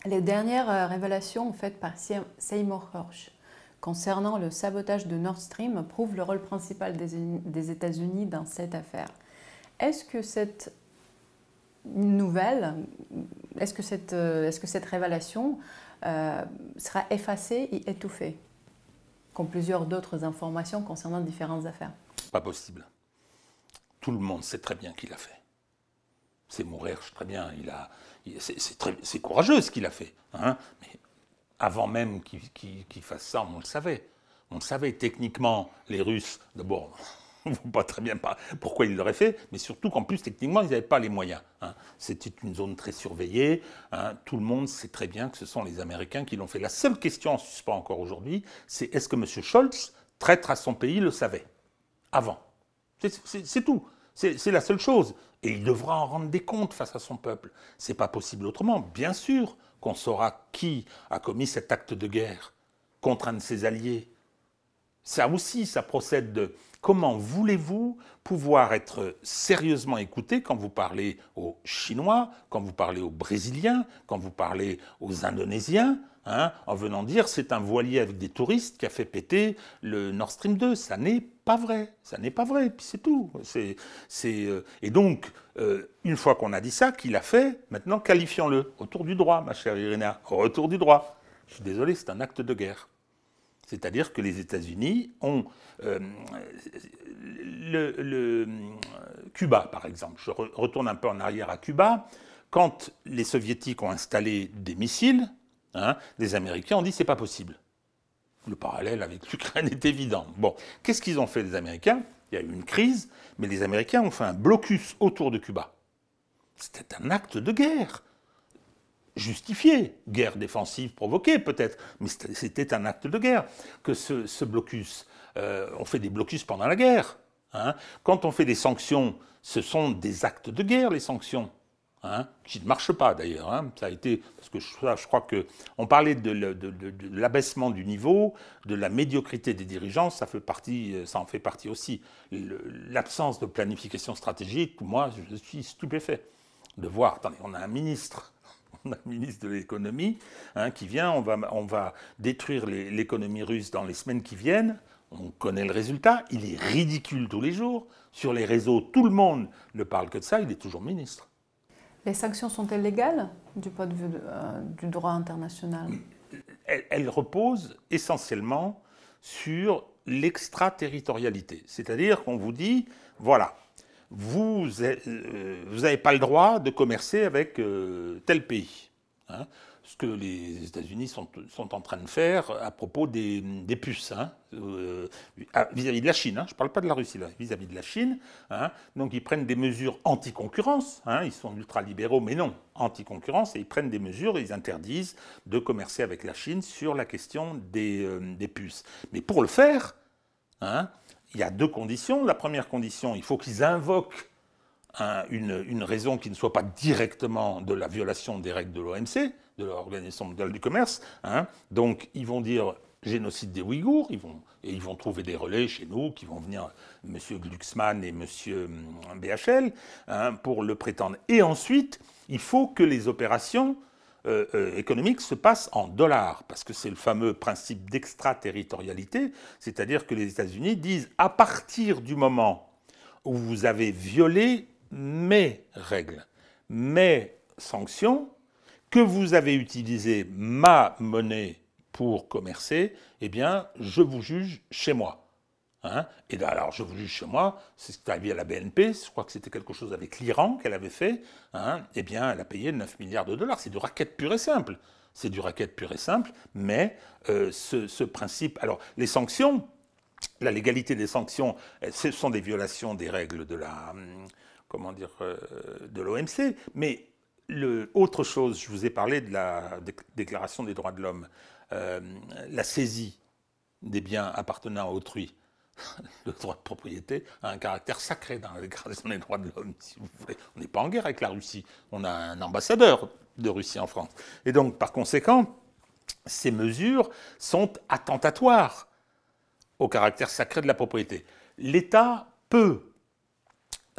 Les dernières euh, révélations faites par Seymour Hersh concernant le sabotage de Nord Stream prouvent le rôle principal des États-Unis dans cette affaire. Est-ce que cette nouvelle, est-ce que, cette, euh, est-ce que cette révélation euh, sera effacée et étouffée, comme plusieurs d'autres informations concernant différentes affaires? Pas possible. Tout le monde sait très bien qu'il a fait. C'est mourir très bien. C'est, courageux ce qu'il a fait. Hein mais avant même qu'il, fasse ça, on le savait. On le savait techniquement, les Russes, d'abord, on ne voit pas très bien pourquoi ils l'auraient fait, mais surtout qu'en plus, techniquement, ils n'avaient pas les moyens. Hein. C'était une zone très surveillée. Hein. Tout le monde sait très bien que ce sont les Américains qui l'ont fait. La seule question en suspens encore aujourd'hui, c'est est-ce que M. Scholz, traître à son pays, le savait? Avant. C'est tout. C'est la seule chose. Et il devra en rendre des comptes face à son peuple. C'est pas possible autrement. Bien sûr qu'on saura qui a commis cet acte de guerre contre un de ses alliés. Ça aussi, ça procède de, Comment voulez-vous pouvoir être sérieusement écouté quand vous parlez aux Chinois, quand vous parlez aux Brésiliens, quand vous parlez aux Indonésiens, hein, en venant dire c'est un voilier avec des touristes qui a fait péter le Nord Stream 2 Ça n'est pas vrai, ça n'est pas vrai, puis c'est tout. C'est, euh, Et donc, euh, une fois qu'on a dit ça, qu'il a fait, maintenant qualifions-le. Autour du droit, ma chère Irina, autour du droit. Je suis désolé, c'est un acte de guerre. C'est-à-dire que les États-Unis ont euh, le, Cuba, par exemple. Je retourne un peu en arrière à Cuba. Quand les Soviétiques ont installé des missiles, hein, les Américains ont dit c'est pas possible. Le parallèle avec l'Ukraine est évident. Bon, qu'est-ce qu'ils ont fait les Américains? Il y a eu une crise, mais les Américains ont fait un blocus autour de Cuba. C'était un acte de guerre justifié, guerre défensive provoquée peut-être, mais c'était un acte de guerre que ce, blocus. Euh, on fait des blocus pendant la guerre. Hein. Quand on fait des sanctions, ce sont des actes de guerre, les sanctions. Hein, qui ne marchent pas d'ailleurs. Hein. Ça a été parce que je, crois que on parlait de, l'abaissement du niveau, de la médiocrité des dirigeants, ça fait partie, en fait partie aussi. L'absence de planification stratégique, moi, je suis stupéfait de voir. Attendez, on a un ministre on a le ministre de l'économie hein, qui vient, on va, on va détruire l'économie russe dans les semaines qui viennent. On connaît le résultat, il est ridicule tous les jours. Sur les réseaux, tout le monde ne parle que de ça, il est toujours ministre. Les sanctions sont-elles légales du point de vue euh, du droit international elles, reposent essentiellement sur l'extraterritorialité. C'est-à-dire qu'on vous dit, voilà, vous n'avez pas le droit de commercer avec euh, tel pays. Hein. Ce que les États-Unis sont, en train de faire à propos des, puces, hein, euh, vis-à-vis de la Chine. Hein. je ne parle pas de la Russie, vis-à-vis de la Chine. donc ils prennent des mesures anti-concurrence. ils sont ultra-libéraux, mais non, anti-concurrence, et ils prennent des mesures, ils interdisent de commercer avec la Chine sur la question des, euh, des puces. Mais pour le faire, il y a deux conditions. La première condition, il faut qu'ils invoquent une, raison qui ne soit pas directement de la violation des règles de l'OMC, de l'Organisation mondiale du commerce. Hein. Donc ils vont dire génocide des Ouïghours, ils vont, et ils vont trouver des relais chez nous qui vont venir, M. Glucksmann et M. Hum, BHL, hein, pour le prétendre. Et ensuite, il faut que les opérations euh, euh, économiques se passent en dollars, parce que c'est le fameux principe d'extraterritorialité, c'est-à-dire que les États-Unis disent à partir du moment où vous avez violé mes règles, mes sanctions, que vous avez utilisé ma monnaie pour commercer, eh bien, je vous juge chez moi. Hein? Et alors, je vous juge chez moi, c'est ce qui est arrivé à la BNP, je crois que c'était quelque chose avec l'Iran qu'elle avait fait, hein? Eh bien, elle a payé 9 milliards de dollars. C'est du racket pur et simple. C'est du racket pur et simple, mais euh, ce, principe. Alors, les sanctions, la légalité des sanctions, ce sont des violations des règles de la. Comment dire, euh, de l'OMC, mais autre chose, je vous ai parlé de la Déclaration des droits de l'homme. Euh, la saisie des biens appartenant à autrui, le droit de propriété a un caractère sacré dans la Déclaration des droits de l'homme. On n'est pas en guerre avec la Russie. On a un ambassadeur de Russie en France. Et donc, par conséquent, ces mesures sont attentatoires au caractère sacré de la propriété. L'État peut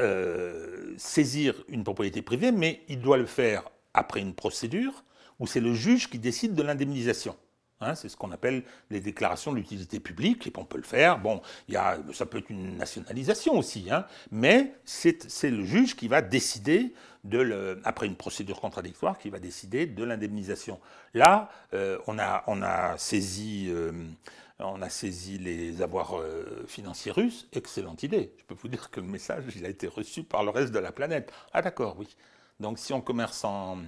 euh, saisir une propriété privée, mais il doit le faire après une procédure où c'est le juge qui décide de l'indemnisation. Hein, c'est ce qu'on appelle les déclarations d'utilité publique, et on peut le faire. Bon, y a, ça peut être une nationalisation aussi, hein, mais c'est le juge qui va décider, de après une procédure contradictoire, qui va décider de l'indemnisation. Là, euh, on, a, on, a saisi, euh, on a saisi les avoirs euh, financiers russes. Excellente idée. Je peux vous dire que le message a été reçu par le reste de la planète. Ah d'accord, oui. Donc si on commerce en,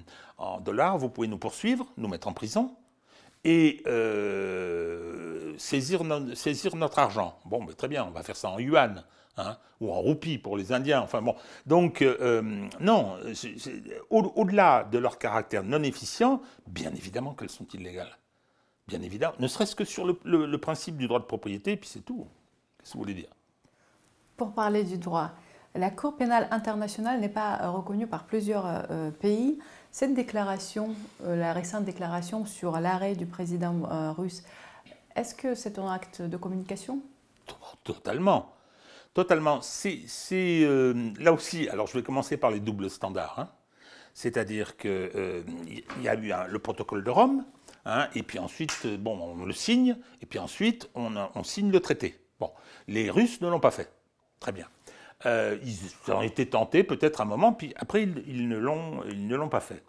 dollars, vous pouvez nous poursuivre, nous mettre en prison et euh, saisir, notre argent. Bon, très bien, on va faire ça en yuan. Hein, ou en roupie pour les Indiens. Enfin bon, donc euh, non, au-delà de leur caractère non efficient, bien évidemment qu'elles sont illégales. Bien évidemment, ne serait-ce que sur le, principe du droit de propriété, puis c'est tout. Qu'est-ce que vous voulez dire? Pour parler du droit, la Cour pénale internationale n'est pas reconnue par plusieurs euh, pays. Cette déclaration, euh, la récente déclaration sur l'arrêt du président euh, russe, est-ce que c'est un acte de communication? Totalement. Totalement. C'est euh, là aussi. Alors, je vais commencer par les doubles standards. Hein. C'est-à-dire qu'il y a eu le protocole de Rome, hein, et puis ensuite, bon, on le signe, et puis ensuite, on, on signe le traité. Bon, les Russes ne l'ont pas fait. Très bien. Euh, ils ont été tentés peut-être un moment, puis après ils, ne l'ont pas fait.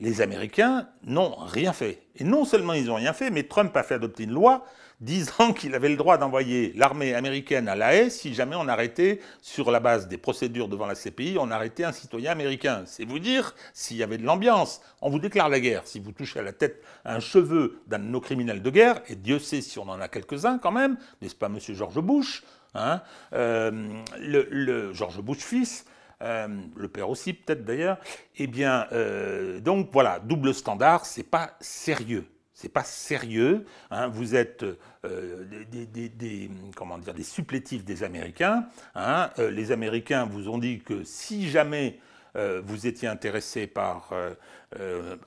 Les Américains n'ont rien fait. Et non seulement ils n'ont rien fait, mais Trump a fait adopter une loi disant qu'il avait le droit d'envoyer l'armée américaine à La Haye si jamais on arrêtait, sur la base des procédures devant la CPI, on arrêtait un citoyen américain. C'est vous dire s'il y avait de l'ambiance. On vous déclare la guerre. Si vous touchez à la tête un cheveu d'un de nos criminels de guerre, et Dieu sait si on en a quelques-uns quand même, n'est-ce pas, monsieur George Bush Hein. Euh, le, George Bush fils, euh, le père aussi peut-être d'ailleurs, eh bien, euh, donc voilà, double standard, c'est pas sérieux. C'est pas sérieux. Hein. vous êtes des, comment dire, des supplétifs des Américains. Hein. les Américains vous ont dit que si jamais vous étiez intéressé par,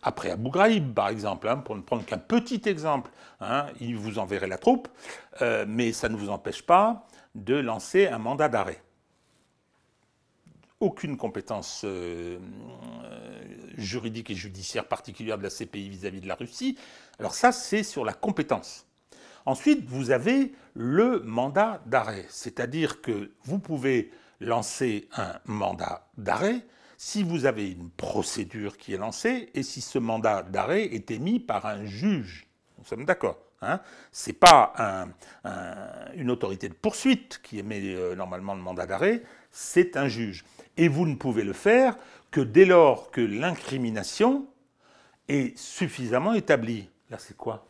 après Abu Ghraib par exemple, pour ne prendre qu'un petit exemple, ils vous enverraient la troupe, mais ça ne vous empêche pas de lancer un mandat d'arrêt. Aucune compétence euh, euh, juridique et judiciaire particulière de la CPI vis-à-vis de la Russie. Alors ça, c'est sur la compétence. Ensuite, vous avez le mandat d'arrêt, c'est-à-dire que vous pouvez lancer un mandat d'arrêt si vous avez une procédure qui est lancée et si ce mandat d'arrêt est émis par un juge. Nous sommes d'accord. Hein. Ce n'est pas une autorité de poursuite qui émet euh, normalement le mandat d'arrêt, c'est un juge. Et vous ne pouvez le faire que dès lors que l'incrimination est suffisamment établie. Là, c'est quoi?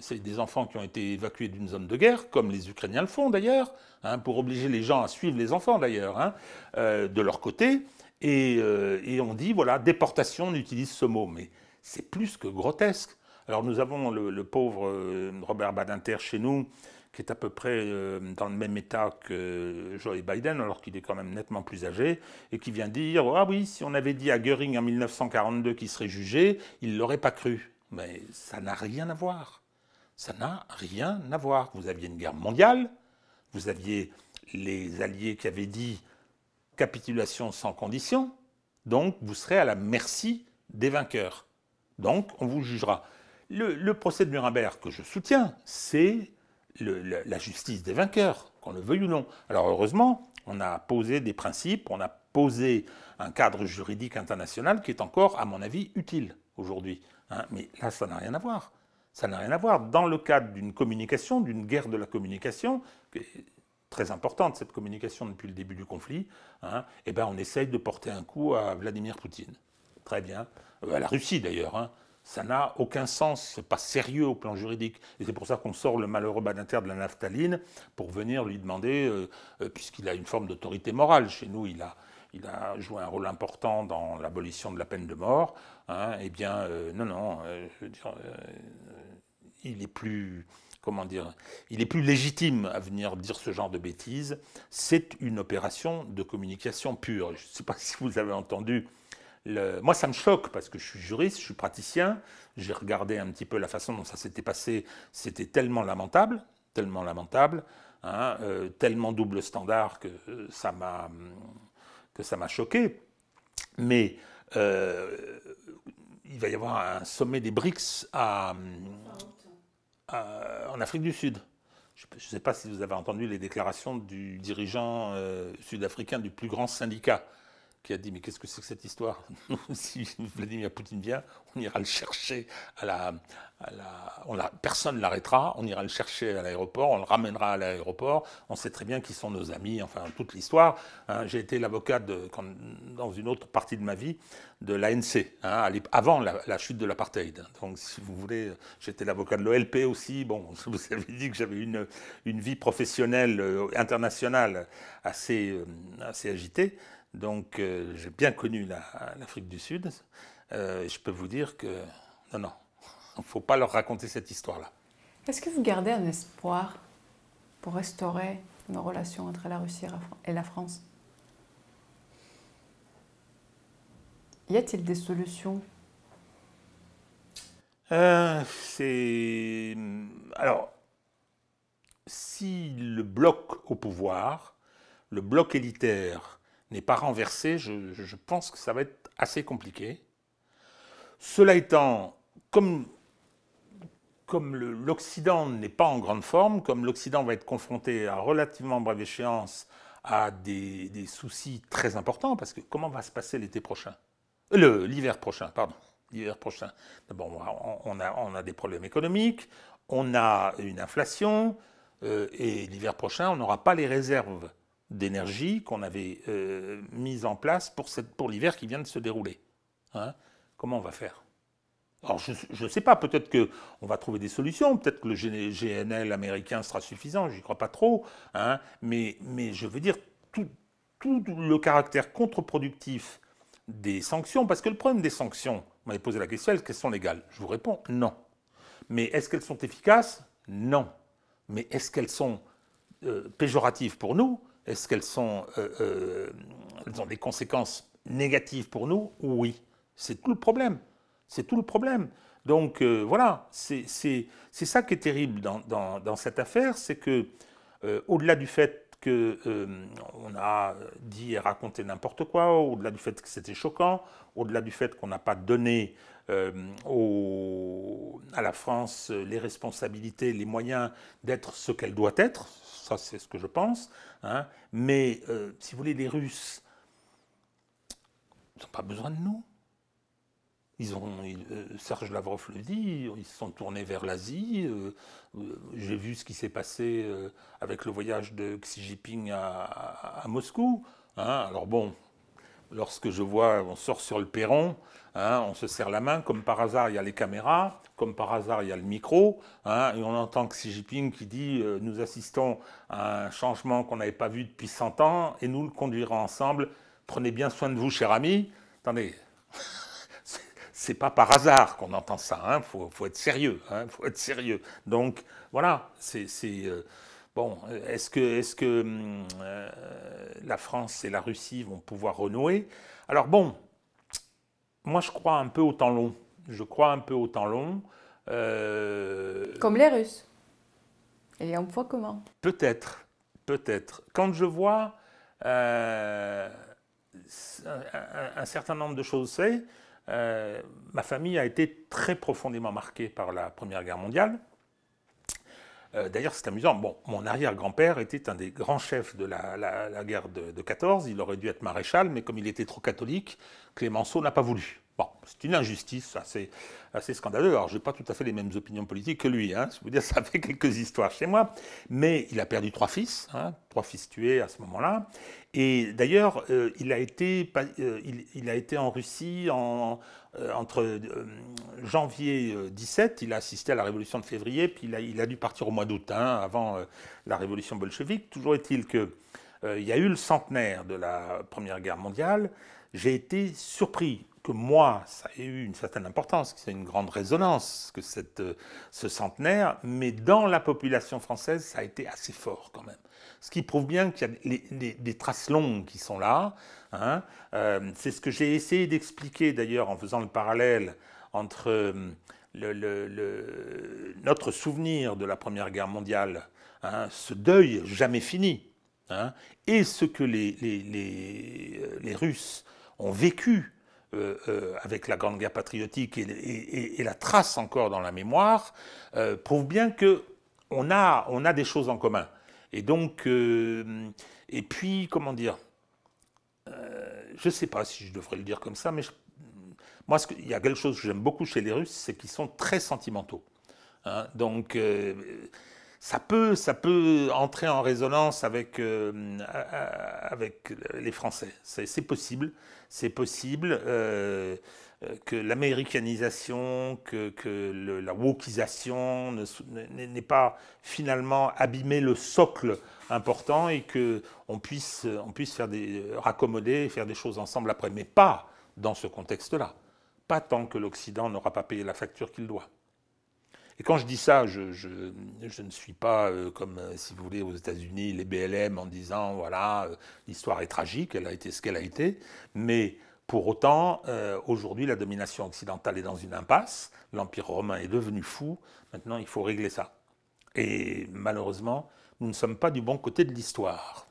C'est des enfants qui ont été évacués d'une zone de guerre, comme les Ukrainiens le font d'ailleurs, hein, pour obliger les gens à suivre les enfants d'ailleurs, hein, euh, de leur côté. Et, euh, on dit, voilà, déportation, on utilise ce mot. Mais c'est plus que grotesque. Alors nous avons le, pauvre euh, Robert Badinter chez nous, qui est à peu près euh, dans le même état que Joe Biden, alors qu'il est quand même nettement plus âgé, et qui vient dire Ah oui, si on avait dit à Goering en 1942 qu'il serait jugé, il ne l'aurait pas cru. Mais ça n'a rien à voir. Ça n'a rien à voir. Vous aviez une guerre mondiale, vous aviez les Alliés qui avaient dit capitulation sans condition, donc vous serez à la merci des vainqueurs. Donc on vous jugera. Le, procès de Nuremberg que je soutiens, c'est la justice des vainqueurs, qu'on le veuille ou non. Alors heureusement, on a posé des principes, on a posé un cadre juridique international qui est encore, à mon avis, utile aujourd'hui. Hein. Mais là, ça n'a rien à voir. Ça n'a rien à voir. Dans le cadre d'une communication, d'une guerre de la communication, très importante cette communication depuis le début du conflit, hein, eh ben on essaye de porter un coup à Vladimir Poutine. Très bien. Euh, à la Russie d'ailleurs. Hein ça n'a aucun sens, c'est pas sérieux au plan juridique. Et c'est pour ça qu'on sort le malheureux Badinter de la naphtaline pour venir lui demander, euh, euh, puisqu'il a une forme d'autorité morale. Chez nous, il a, il a joué un rôle important dans l'abolition de la peine de mort. Hein, eh bien, euh, non, non, il est plus comment dire, il est plus légitime à venir dire ce genre de bêtises. C'est une opération de communication pure. Je ne sais pas si vous avez entendu moi, ça me choque parce que je suis juriste, je suis praticien. J'ai regardé un petit peu la façon dont ça s'était passé. C'était tellement lamentable, tellement lamentable, hein, euh, tellement double standard que ça m'a que ça m'a choqué. Mais euh, il va y avoir un sommet des BRICS à, en Afrique du Sud. Je ne sais pas si vous avez entendu les déclarations du dirigeant euh, sud-africain du plus grand syndicat qui a dit mais qu'est-ce que c'est que cette histoire Si Vladimir Poutine vient, on ira le chercher à la, on la personne ne l'arrêtera, on ira le chercher à l'aéroport, on le ramènera à l'aéroport, on sait très bien qui sont nos amis, enfin toute l'histoire. Hein. J'ai été l'avocat dans une autre partie de ma vie de l'ANC, hein, avant la, chute de l'apartheid. Donc si vous voulez, j'étais l'avocat de l'OLP aussi. Bon, vous avez dit que j'avais une, une vie professionnelle euh, internationale assez, euh, assez agitée. Donc euh, j'ai bien connu l'Afrique du Sud. Euh, je peux vous dire que non, non, il ne faut pas leur raconter cette histoire-là. Est-ce que vous gardez un espoir pour restaurer nos relations entre la Russie et la France? Y a-t-il des solutions? Euh, C'est alors si le bloc au pouvoir, le bloc élitaire n'est pas renversé, je, pense que ça va être assez compliqué. Cela étant, comme, l'Occident n'est pas en grande forme, comme l'Occident va être confronté à relativement brève échéance à des, soucis très importants, parce que comment va se passer l'été prochain? L'hiver prochain, pardon. L'hiver prochain. D'abord, on a, on a des problèmes économiques, on a une inflation, euh, et l'hiver prochain, on n'aura pas les réserves d'énergie qu'on avait euh, mise en place pour, pour l'hiver qui vient de se dérouler. Hein. Comment on va faire? Alors je ne sais pas, peut-être qu'on va trouver des solutions, peut-être que le GNL américain sera suffisant, j'y crois pas trop, hein, mais, mais je veux dire, tout, tout le caractère contre-productif des sanctions, parce que le problème des sanctions, vous m'avez posé la question, est-ce qu'elles sont légales? Je vous réponds non. Mais est-ce qu'elles sont efficaces? Non. Mais est-ce qu'elles sont euh, péjoratives pour nous? Est-ce qu'elles euh, euh, ont des conséquences négatives pour nous Oui? C'est tout le problème. C'est tout le problème. Donc euh, voilà, c'est ça qui est terrible dans, cette affaire, c'est que au-delà du fait qu'on a dit et raconté n'importe quoi, au-delà du fait que c'était choquant, au-delà du fait qu'on n'a pas donné à la France les responsabilités, les moyens d'être ce qu'elle doit être, ça c'est ce que je pense, hein. mais euh, si vous voulez, les Russes, ils n'ont pas besoin de nous. Ils ont, euh, Serge Lavrov le dit, ils se sont tournés vers l'Asie. Euh, j'ai vu ce qui s'est passé avec le voyage de Xi Jinping à, Moscou. Hein. Alors bon, lorsque je vois, on sort sur le perron, hein, on se serre la main, comme par hasard il y a les caméras, comme par hasard il y a le micro, hein, et on entend Xi Jinping qui dit euh, Nous assistons à un changement qu'on n'avait pas vu depuis 100 ans, et nous le conduirons ensemble. Prenez bien soin de vous, cher ami. Attendez, c'est pas par hasard qu'on entend ça. Il hein. faut, être sérieux. Hein. faut être sérieux. Donc voilà, c'est euh, bon. Est-ce que, est que hum, euh, la France et la Russie vont pouvoir renouer? Alors bon, moi je crois un peu au temps long. Je crois un peu au temps long. Euh, Comme les Russes. Et on voit comment Peut-être, peut-être. Quand je vois un, certain nombre de choses, c'est euh, ma famille a été très profondément marquée par la Première Guerre mondiale. Euh, d'ailleurs, c'est amusant. Bon, mon arrière-grand-père était un des grands chefs de la, guerre de, de, 14. Il aurait dû être maréchal, mais comme il était trop catholique, Clémenceau n'a pas voulu. C'est une injustice assez, assez scandaleuse. Alors, je n'ai pas tout à fait les mêmes opinions politiques que lui. Hein. Je veux dire, ça fait quelques histoires chez moi. Mais il a perdu trois fils, hein, trois fils tués à ce moment-là. Et d'ailleurs, euh, il, a été, euh, il, a été en Russie euh, entre janvier 17, il a assisté à la révolution de février, puis il a, il a dû partir au mois d'août, hein, avant la révolution bolchevique. Toujours est-il qu'il y a eu le centenaire de la Première Guerre mondiale. J'ai été surpris que moi, ça ait eu une certaine importance, que c'est une grande résonance, que cette, ce centenaire, mais dans la population française, ça a été assez fort quand même ce qui prouve bien qu'il y a des traces longues qui sont là. Hein. Euh, c'est ce que j'ai essayé d'expliquer d'ailleurs en faisant le parallèle entre euh, notre souvenir de la Première Guerre mondiale, hein, ce deuil jamais fini, hein, et ce que les, les, les, Russes ont vécu euh, avec la Grande Guerre patriotique et, la trace encore dans la mémoire, prouve bien que on a, on a des choses en commun. Et donc, euh, et puis, comment dire euh, Je ne sais pas si je devrais le dire comme ça, mais moi, il y a quelque chose que j'aime beaucoup chez les Russes, c'est qu'ils sont très sentimentaux. Hein. donc, euh, ça peut, ça peut entrer en résonance avec, avec les Français. C'est possible. C'est possible. Euh, que l'américanisation, que, que la wokisation n'ait pas finalement abîmé le socle important et qu'on puisse, on puisse faire des, raccommoder, faire des choses ensemble après, mais pas dans ce contexte-là. Pas tant que l'Occident n'aura pas payé la facture qu'il doit. Et quand je dis ça, je, je, je ne suis pas euh, comme, euh, si vous voulez, aux États-Unis, les BLM en disant, voilà, l'histoire est tragique, elle a été ce qu'elle a été, mais pour autant, euh, aujourd'hui, la domination occidentale est dans une impasse, l'Empire romain est devenu fou, maintenant il faut régler ça. Et malheureusement, nous ne sommes pas du bon côté de l'histoire.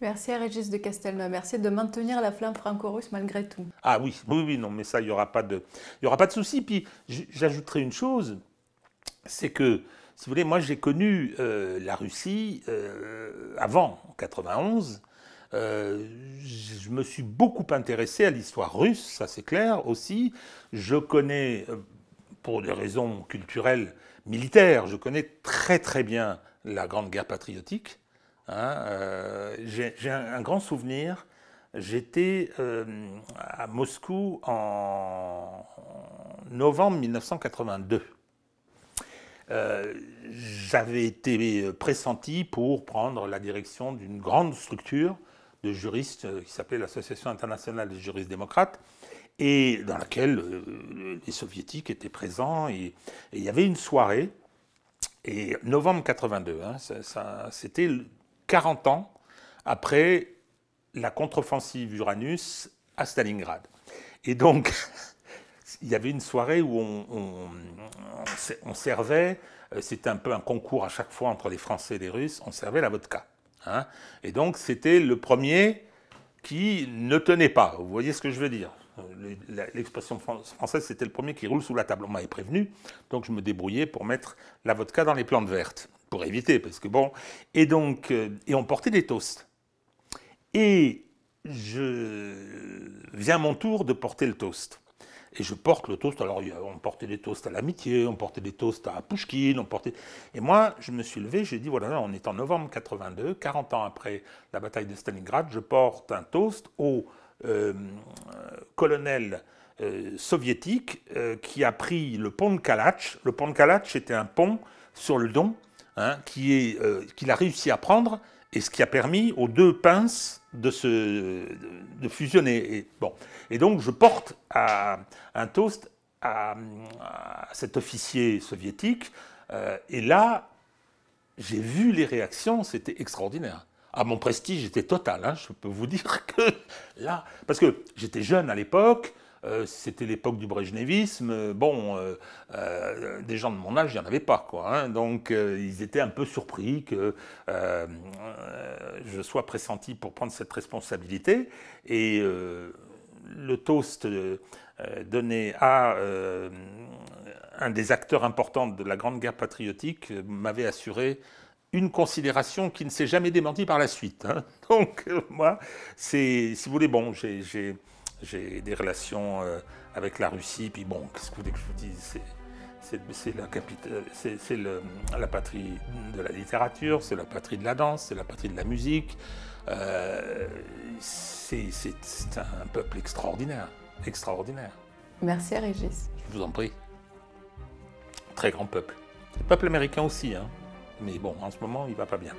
Merci à Régis de Castelnau. Merci de maintenir la flamme franco-russe malgré tout. Ah oui, oui, oui, non, mais ça, il n'y aura pas de, il y aura pas de souci. Puis j'ajouterai une chose, c'est que, si vous voulez, moi j'ai connu euh, la Russie euh, avant, en 91. Euh, je me suis beaucoup intéressé à l'histoire russe, ça c'est clair aussi. Je connais, euh, pour des raisons culturelles, militaires, je connais très très bien la Grande Guerre patriotique. Hein. J'ai un, grand souvenir. J'étais à Moscou en novembre 1982. J'avais été pressenti pour prendre la direction d'une grande structure de juristes euh, qui s'appelait l'Association internationale des juristes démocrates, et dans laquelle euh, les soviétiques étaient présents. Et, il y avait une soirée, et novembre 82, hein, c'était 40 ans après la contre-offensive Uranus à Stalingrad. Et donc, il y avait une soirée où on, servait, euh, c'était un peu un concours à chaque fois entre les Français et les Russes, on servait la vodka. Hein. et donc c'était le premier qui ne tenait pas. Vous voyez ce que je veux dire L'expression française, c'était le premier qui roule sous la table. On m'avait prévenu, donc je me débrouillais pour mettre la vodka dans les plantes vertes, pour éviter, parce que bon. Et donc, euh, et on portait des toasts. Et je viens mon tour de porter le toast. Et je porte le toast. Alors, on portait des toasts à l'amitié, on portait des toasts à Pouchkine, on portait. Et moi, je me suis levé, j'ai dit voilà, on est en novembre 82, 40 ans après la bataille de Stalingrad, je porte un toast au euh, colonel euh, soviétique euh, qui a pris le pont de Kalach. Le pont de Kalach était un pont sur le Don hein, qu'il a réussi à prendre et ce qui a permis aux deux pinces de, se, de fusionner. Et, bon. et donc je porte un toast à, cet officier soviétique. et là, j'ai vu les réactions, c'était extraordinaire. À mon prestige était total, hein, je peux vous dire que là, parce que j'étais jeune à l'époque, euh, c'était l'époque du brejnevisme. Bon, euh, euh, des gens de mon âge, il n'y en avait pas, quoi. Hein. donc, ils étaient un peu surpris que je sois pressenti pour prendre cette responsabilité. Et le toast donné à un des acteurs importants de la Grande Guerre patriotique m'avait assuré une considération qui ne s'est jamais démentie par la suite. Hein. Donc, moi, c'est, si vous voulez, bon, j'ai j'ai des relations euh, avec la Russie, puis bon, qu'est-ce que vous voulez que je vous dise? C'est la, c'est la patrie de la littérature, c'est la patrie de la danse, c'est la patrie de la musique. Euh, c'est un peuple extraordinaire, extraordinaire. Merci Régis. Je vous en prie. Très grand peuple. Le peuple américain aussi, hein. mais bon, en ce moment, il va pas bien.